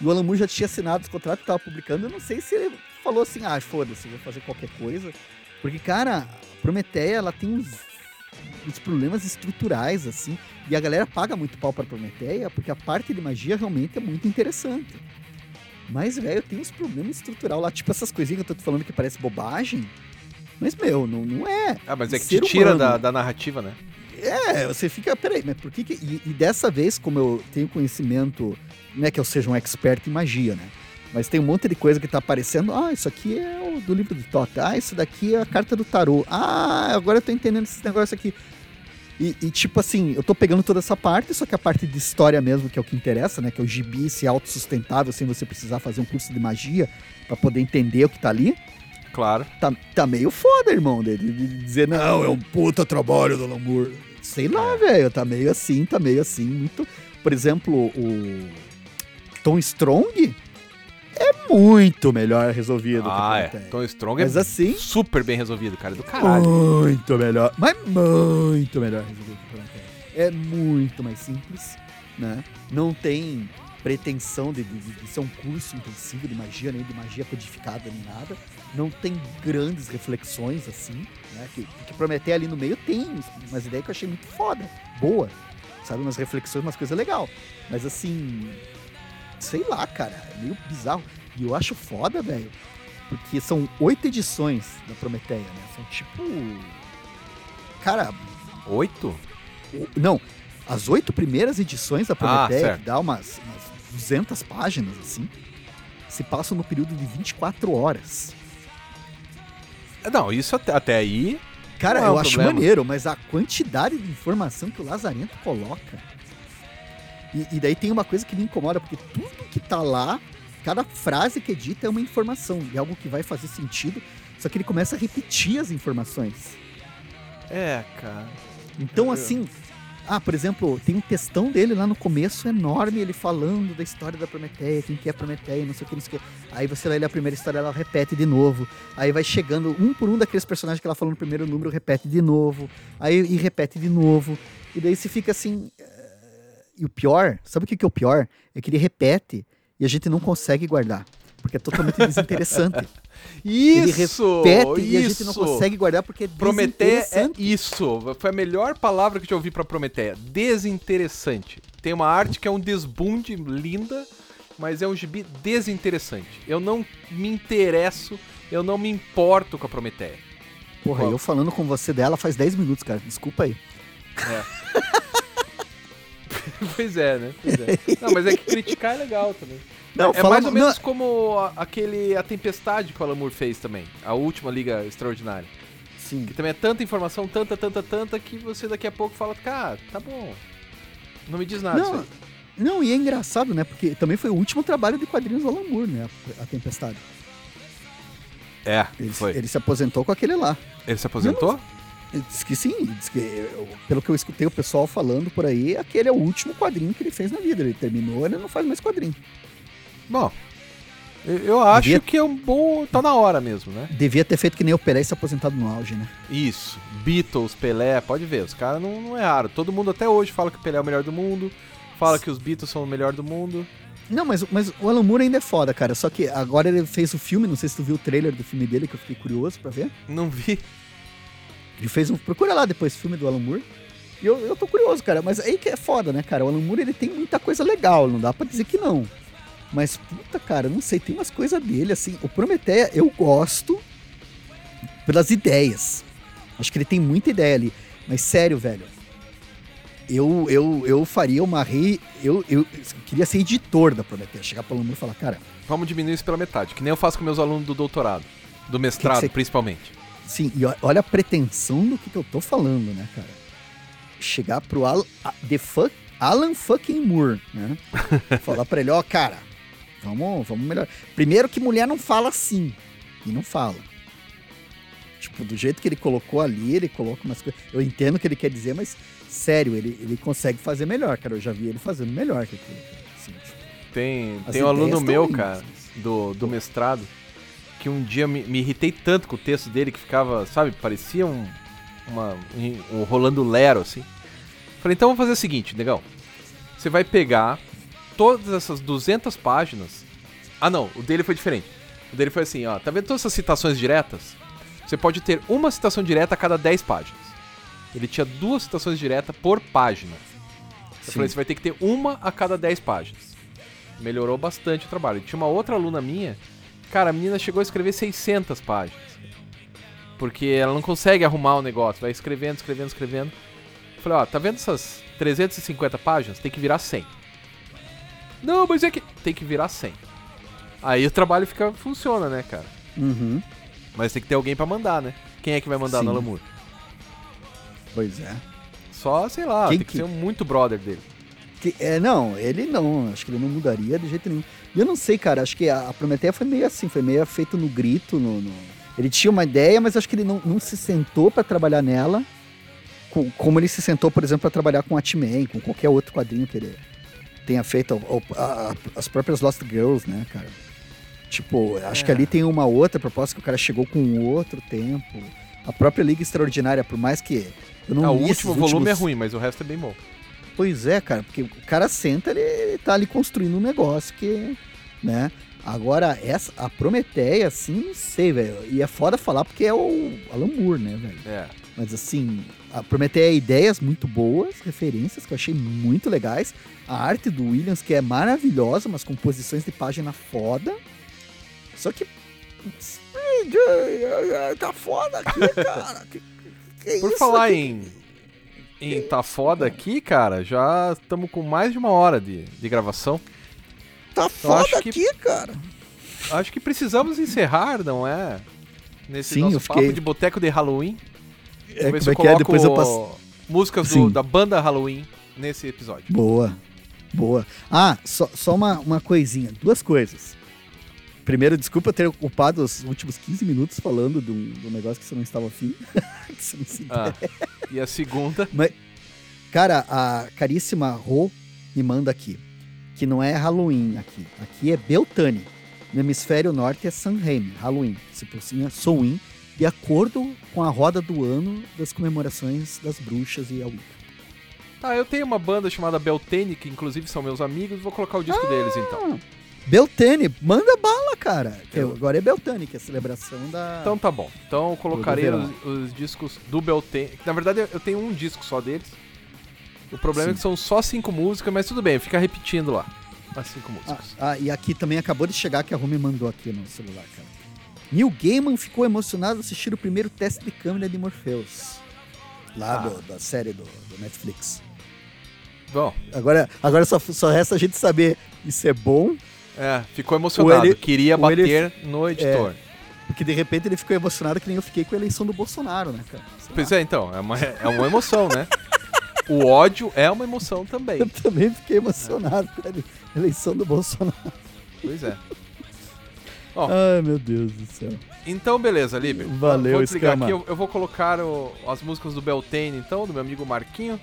E o Alan Moore já tinha assinado os contratos que tava publicando. Eu não sei se ele falou assim, ah, foda-se, vou fazer qualquer coisa. Porque, cara, a Prometeia, ela tem uns os problemas estruturais, assim. E a galera paga muito pau pra Prometeia, porque a parte de magia realmente é muito interessante. Mas, velho, tem uns problemas estruturais lá, tipo essas coisinhas que eu tô falando que parece bobagem. Mas, meu, não, não é. Ah, mas é que te tira da, da narrativa, né? É, você fica, peraí, mas por que que... E, e dessa vez, como eu tenho conhecimento, não é que eu seja um expert em magia, né? Mas tem um monte de coisa que tá aparecendo. Ah, isso aqui é o do livro de Tota. Ah, isso daqui é a carta do tarô. Ah, agora eu tô entendendo esses negócios aqui. E, e, tipo assim, eu tô pegando toda essa parte, só que a parte de história mesmo, que é o que interessa, né? Que é o gibi ser autossustentável sem você precisar fazer um curso de magia pra poder entender o que tá ali. Claro. Tá, tá meio foda, irmão, de, de- de dizer, não, é um puta trabalho do Lamour. Sei lá, velho, tá meio assim, tá meio assim, muito... Por exemplo, o Tom Strong é muito melhor resolvido Ah, é. Tom Strong Mas é assim, super bem resolvido, cara. Do caralho. muito melhor, mas muito melhor resolvido que. É muito mais simples, né? Não tem pretensão de, de- de ser um curso intensivo de magia, nem de magia codificada, nem nada. Não tem grandes reflexões, assim, né? Que, que Prometeia ali no meio tem umas ideias que eu achei muito foda, boa, sabe? Umas reflexões, umas coisas legal. Mas assim, sei lá, cara, é meio bizarro. E eu acho foda, velho, porque são oito edições da Prometeia, né? São tipo. Cara, Oito? não, as oito primeiras edições da Prometeia, certo. que dá umas, umas 200 páginas, assim, se passam no período de 24 horas. Não, isso até, até aí. Cara, é eu um acho problema. maneiro, mas a quantidade de informação que o Lazarento coloca. E, e daí tem uma coisa que me incomoda, porque tudo que tá lá, cada frase que edita é uma informação, é algo que vai fazer sentido, só que ele começa a repetir as informações. É, cara. Então, Eu- assim, ah, por exemplo, tem um textão dele lá no começo enorme, ele falando da história da Prometeia, quem que é Prometeia, não sei o que, não sei o que. Aí você vai ler a primeira história, ela repete de novo. Aí vai chegando um por um daqueles personagens que ela falou no primeiro número, repete de novo. Aí e repete de novo. E daí você fica assim. E o pior, sabe o que que é o pior? É que ele repete e a gente não consegue guardar. Porque é totalmente desinteressante. Ele Isso! repete e a gente isso. não consegue guardar porque é Prometeia é isso. Foi a melhor palavra que eu já ouvi pra Prometeia. Desinteressante. Tem uma arte que é um desbunde linda, mas é um gibi desinteressante. Eu não me interesso, eu não me importo com a Prometeia. Porra, Qual? eu falando com você dela faz 10 minutos, cara. Desculpa aí. pois é, né? Pois é. Não, mas é que criticar é legal também. Não, é fala- mais ou não- menos como a- aquele A Tempestade que o Alan Moore fez também. A última Liga Extraordinária. Sim. Que também é tanta informação, tanta, tanta, tanta, que você daqui a pouco fala, cara, tá bom. Não me diz nada Não, não, e é engraçado, né? Porque também foi o último trabalho de quadrinhos do Alan Moore, né? A, a Tempestade. É, Ele, foi. Ele, ele se aposentou com aquele lá. se aposentou? Ele disse que sim, disse que, eu- pelo que eu escutei o pessoal falando por aí, aquele é o último quadrinho que ele fez na vida. Ele terminou, ele não faz mais quadrinho. Bom, eu, eu acho Devia- que é um bom... Tá na hora mesmo, né? Devia ter feito que nem o Pelé e se aposentado no auge, né? Isso. Beatles, Pelé, pode ver, os caras não, não erraram. Todo mundo até hoje fala que o Pelé é o melhor do mundo, fala que os Beatles são o melhor do mundo. Não, mas, mas o Alan Moore ainda é foda, cara. Só que agora ele fez o filme, não sei se tu viu o trailer do filme dele, que eu fiquei curioso pra ver. Não vi. Ele fez um. Procura lá depois o filme do Alan Moore. E eu, eu tô curioso, cara. Mas aí que é foda, né, cara? O Alan Moore ele tem muita coisa legal, não dá pra dizer que não. Mas, puta, cara, não sei, tem umas coisas dele, assim. O Prometeia eu gosto pelas ideias. Acho que ele tem muita ideia ali. Mas sério, velho. Eu, eu, eu faria uma re. Eu, eu, queria ser editor da Prometeia. Chegar pro Alan Moore e falar, cara, Vamos diminuir isso pela metade, que nem eu faço com meus alunos do doutorado. Do mestrado, você- principalmente. Sim, e olha a pretensão do que, que eu tô falando, né, cara? Chegar pro Al, a- the fuck, Alan fucking Moore, né? Falar pra ele, ó, cara, vamos, vamos melhor. Primeiro que mulher não fala assim. E não fala. Tipo, do jeito que ele colocou ali, ele coloca umas coisas. Eu entendo o que ele quer dizer, mas sério, ele, ele consegue fazer melhor, cara. Eu já vi ele fazendo melhor que aquilo. Assim, tipo, Tem, tem um aluno meu, cara, do, do mestrado, que um dia me, me irritei tanto com o texto dele que ficava, sabe, parecia um, uma, um, rolando lero, assim. Falei, então vamos fazer o seguinte, negão. Você vai pegar todas essas 200 páginas. Ah, não, o dele foi diferente. O dele foi assim, ó, tá vendo todas essas citações diretas? Você pode ter uma citação direta a cada 10 páginas. ele tinha duas citações diretas por página. Eu Sim. falei, você vai ter que ter uma a cada 10 páginas. Melhorou bastante o trabalho. E tinha uma outra aluna minha, cara, a menina chegou a escrever 600 páginas. Porque ela não consegue arrumar o negócio, vai escrevendo, escrevendo, escrevendo. Eu falei, ó, tá vendo essas 350 páginas? Tem que virar 100. Não, mas é que. Tem que virar 100. Aí o trabalho fica, funciona, né, cara? Uhum. Mas tem que ter alguém pra mandar, né? Quem é que vai mandar Sim. no Alamur? Pois é. Só, sei lá, Quem tem que, que- ser muito brother dele. Que- é, não, ele não, acho que ele não mudaria de jeito nenhum. E eu não sei, cara, acho que a, a Prometeia foi meio assim, foi meio feito no grito. No, no- Ele tinha uma ideia, mas acho que ele não, não se sentou pra trabalhar nela, co- como ele se sentou, por exemplo, pra trabalhar com Atman, com qualquer outro quadrinho que ele tenha feito, ou- a- a- as próprias Lost Girls, né, cara? Tipo, acho que É. ali tem uma outra proposta que o cara chegou com um outro tempo. A própria Liga Extraordinária, por mais que eu não Ah, o li esses último volume é últimos- ruim, mas o resto é bem bom. Pois é, cara, porque o cara senta, ele, ele tá ali construindo um negócio que, né? Agora, essa, a Prometeia, assim, não sei, velho. E é foda falar porque é o Alan Moore, né, velho? É. Mas assim, a Prometeia ideias muito boas, referências que eu achei muito legais. A arte do Williams, que é maravilhosa, umas composições de página foda. Só que. Tá foda aqui, cara. Que, que Por isso falar em, em tá foda aqui, cara, já estamos com mais de uma hora de, de gravação. Tá foda acho que- aqui, cara. Acho que precisamos encerrar, não é? Nesse Sim, nosso fiquei- papo de boteco de Halloween. É, como é que é? Depois eu passo. músicas do- da banda Halloween nesse episódio. Boa, boa. Ah, só, só uma, uma coisinha, duas coisas. Primeiro, desculpa ter ocupado os últimos 15 minutos falando de um, de um negócio que você não estava afim. que você não se Ah, e a segunda. Cara, a caríssima Rô me manda aqui, que não é Halloween aqui. Aqui é Beltane. No hemisfério norte é Sanheim, Halloween. Se aproxima Samhain, de acordo com a roda do ano das comemorações das bruxas e a Wicca. Tá, eu tenho uma banda chamada Beltane, que inclusive são meus amigos, vou colocar o disco deles então. Beltane, manda bala, cara. Eu- Agora é Beltane, que é a celebração da. Então tá bom. Então eu colocarei os, os discos do Beltane. Na verdade, eu tenho um disco só deles. O problema é Sim. que são só cinco músicas, mas tudo bem, fica repetindo lá. As cinco Ah, músicas. ah, e aqui também acabou de chegar que a Rumi mandou aqui no celular, cara. Neil Gaiman ficou emocionado ao assistir o primeiro teste de câmera de Morpheus. Lá Ah. do- da série do, do Netflix. Bom, Agora, agora só, só resta a gente saber isso é bom, é, ficou emocionado. ele- Queria ou ele- bater no editor. porque de repente ele ficou emocionado que nem eu fiquei com a eleição do Bolsonaro, né, cara? Sei Pois lá. é, então, é uma, é uma emoção, né? O ódio é uma emoção também. Eu também fiquei emocionado com a ele- eleição do Bolsonaro. Pois é. Ó. Ai, meu Deus do céu. Então, beleza, Liber. Valeu, Vou desligar Escama. aqui, eu, eu vou colocar o- as músicas do Beltane, então, do meu amigo Marquinho.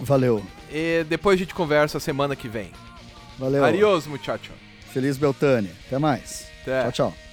Valeu. E depois a gente conversa semana que vem. Valeu. Adiós, muchacho. Feliz Beltane. Até mais. Até. Tchau, tchau.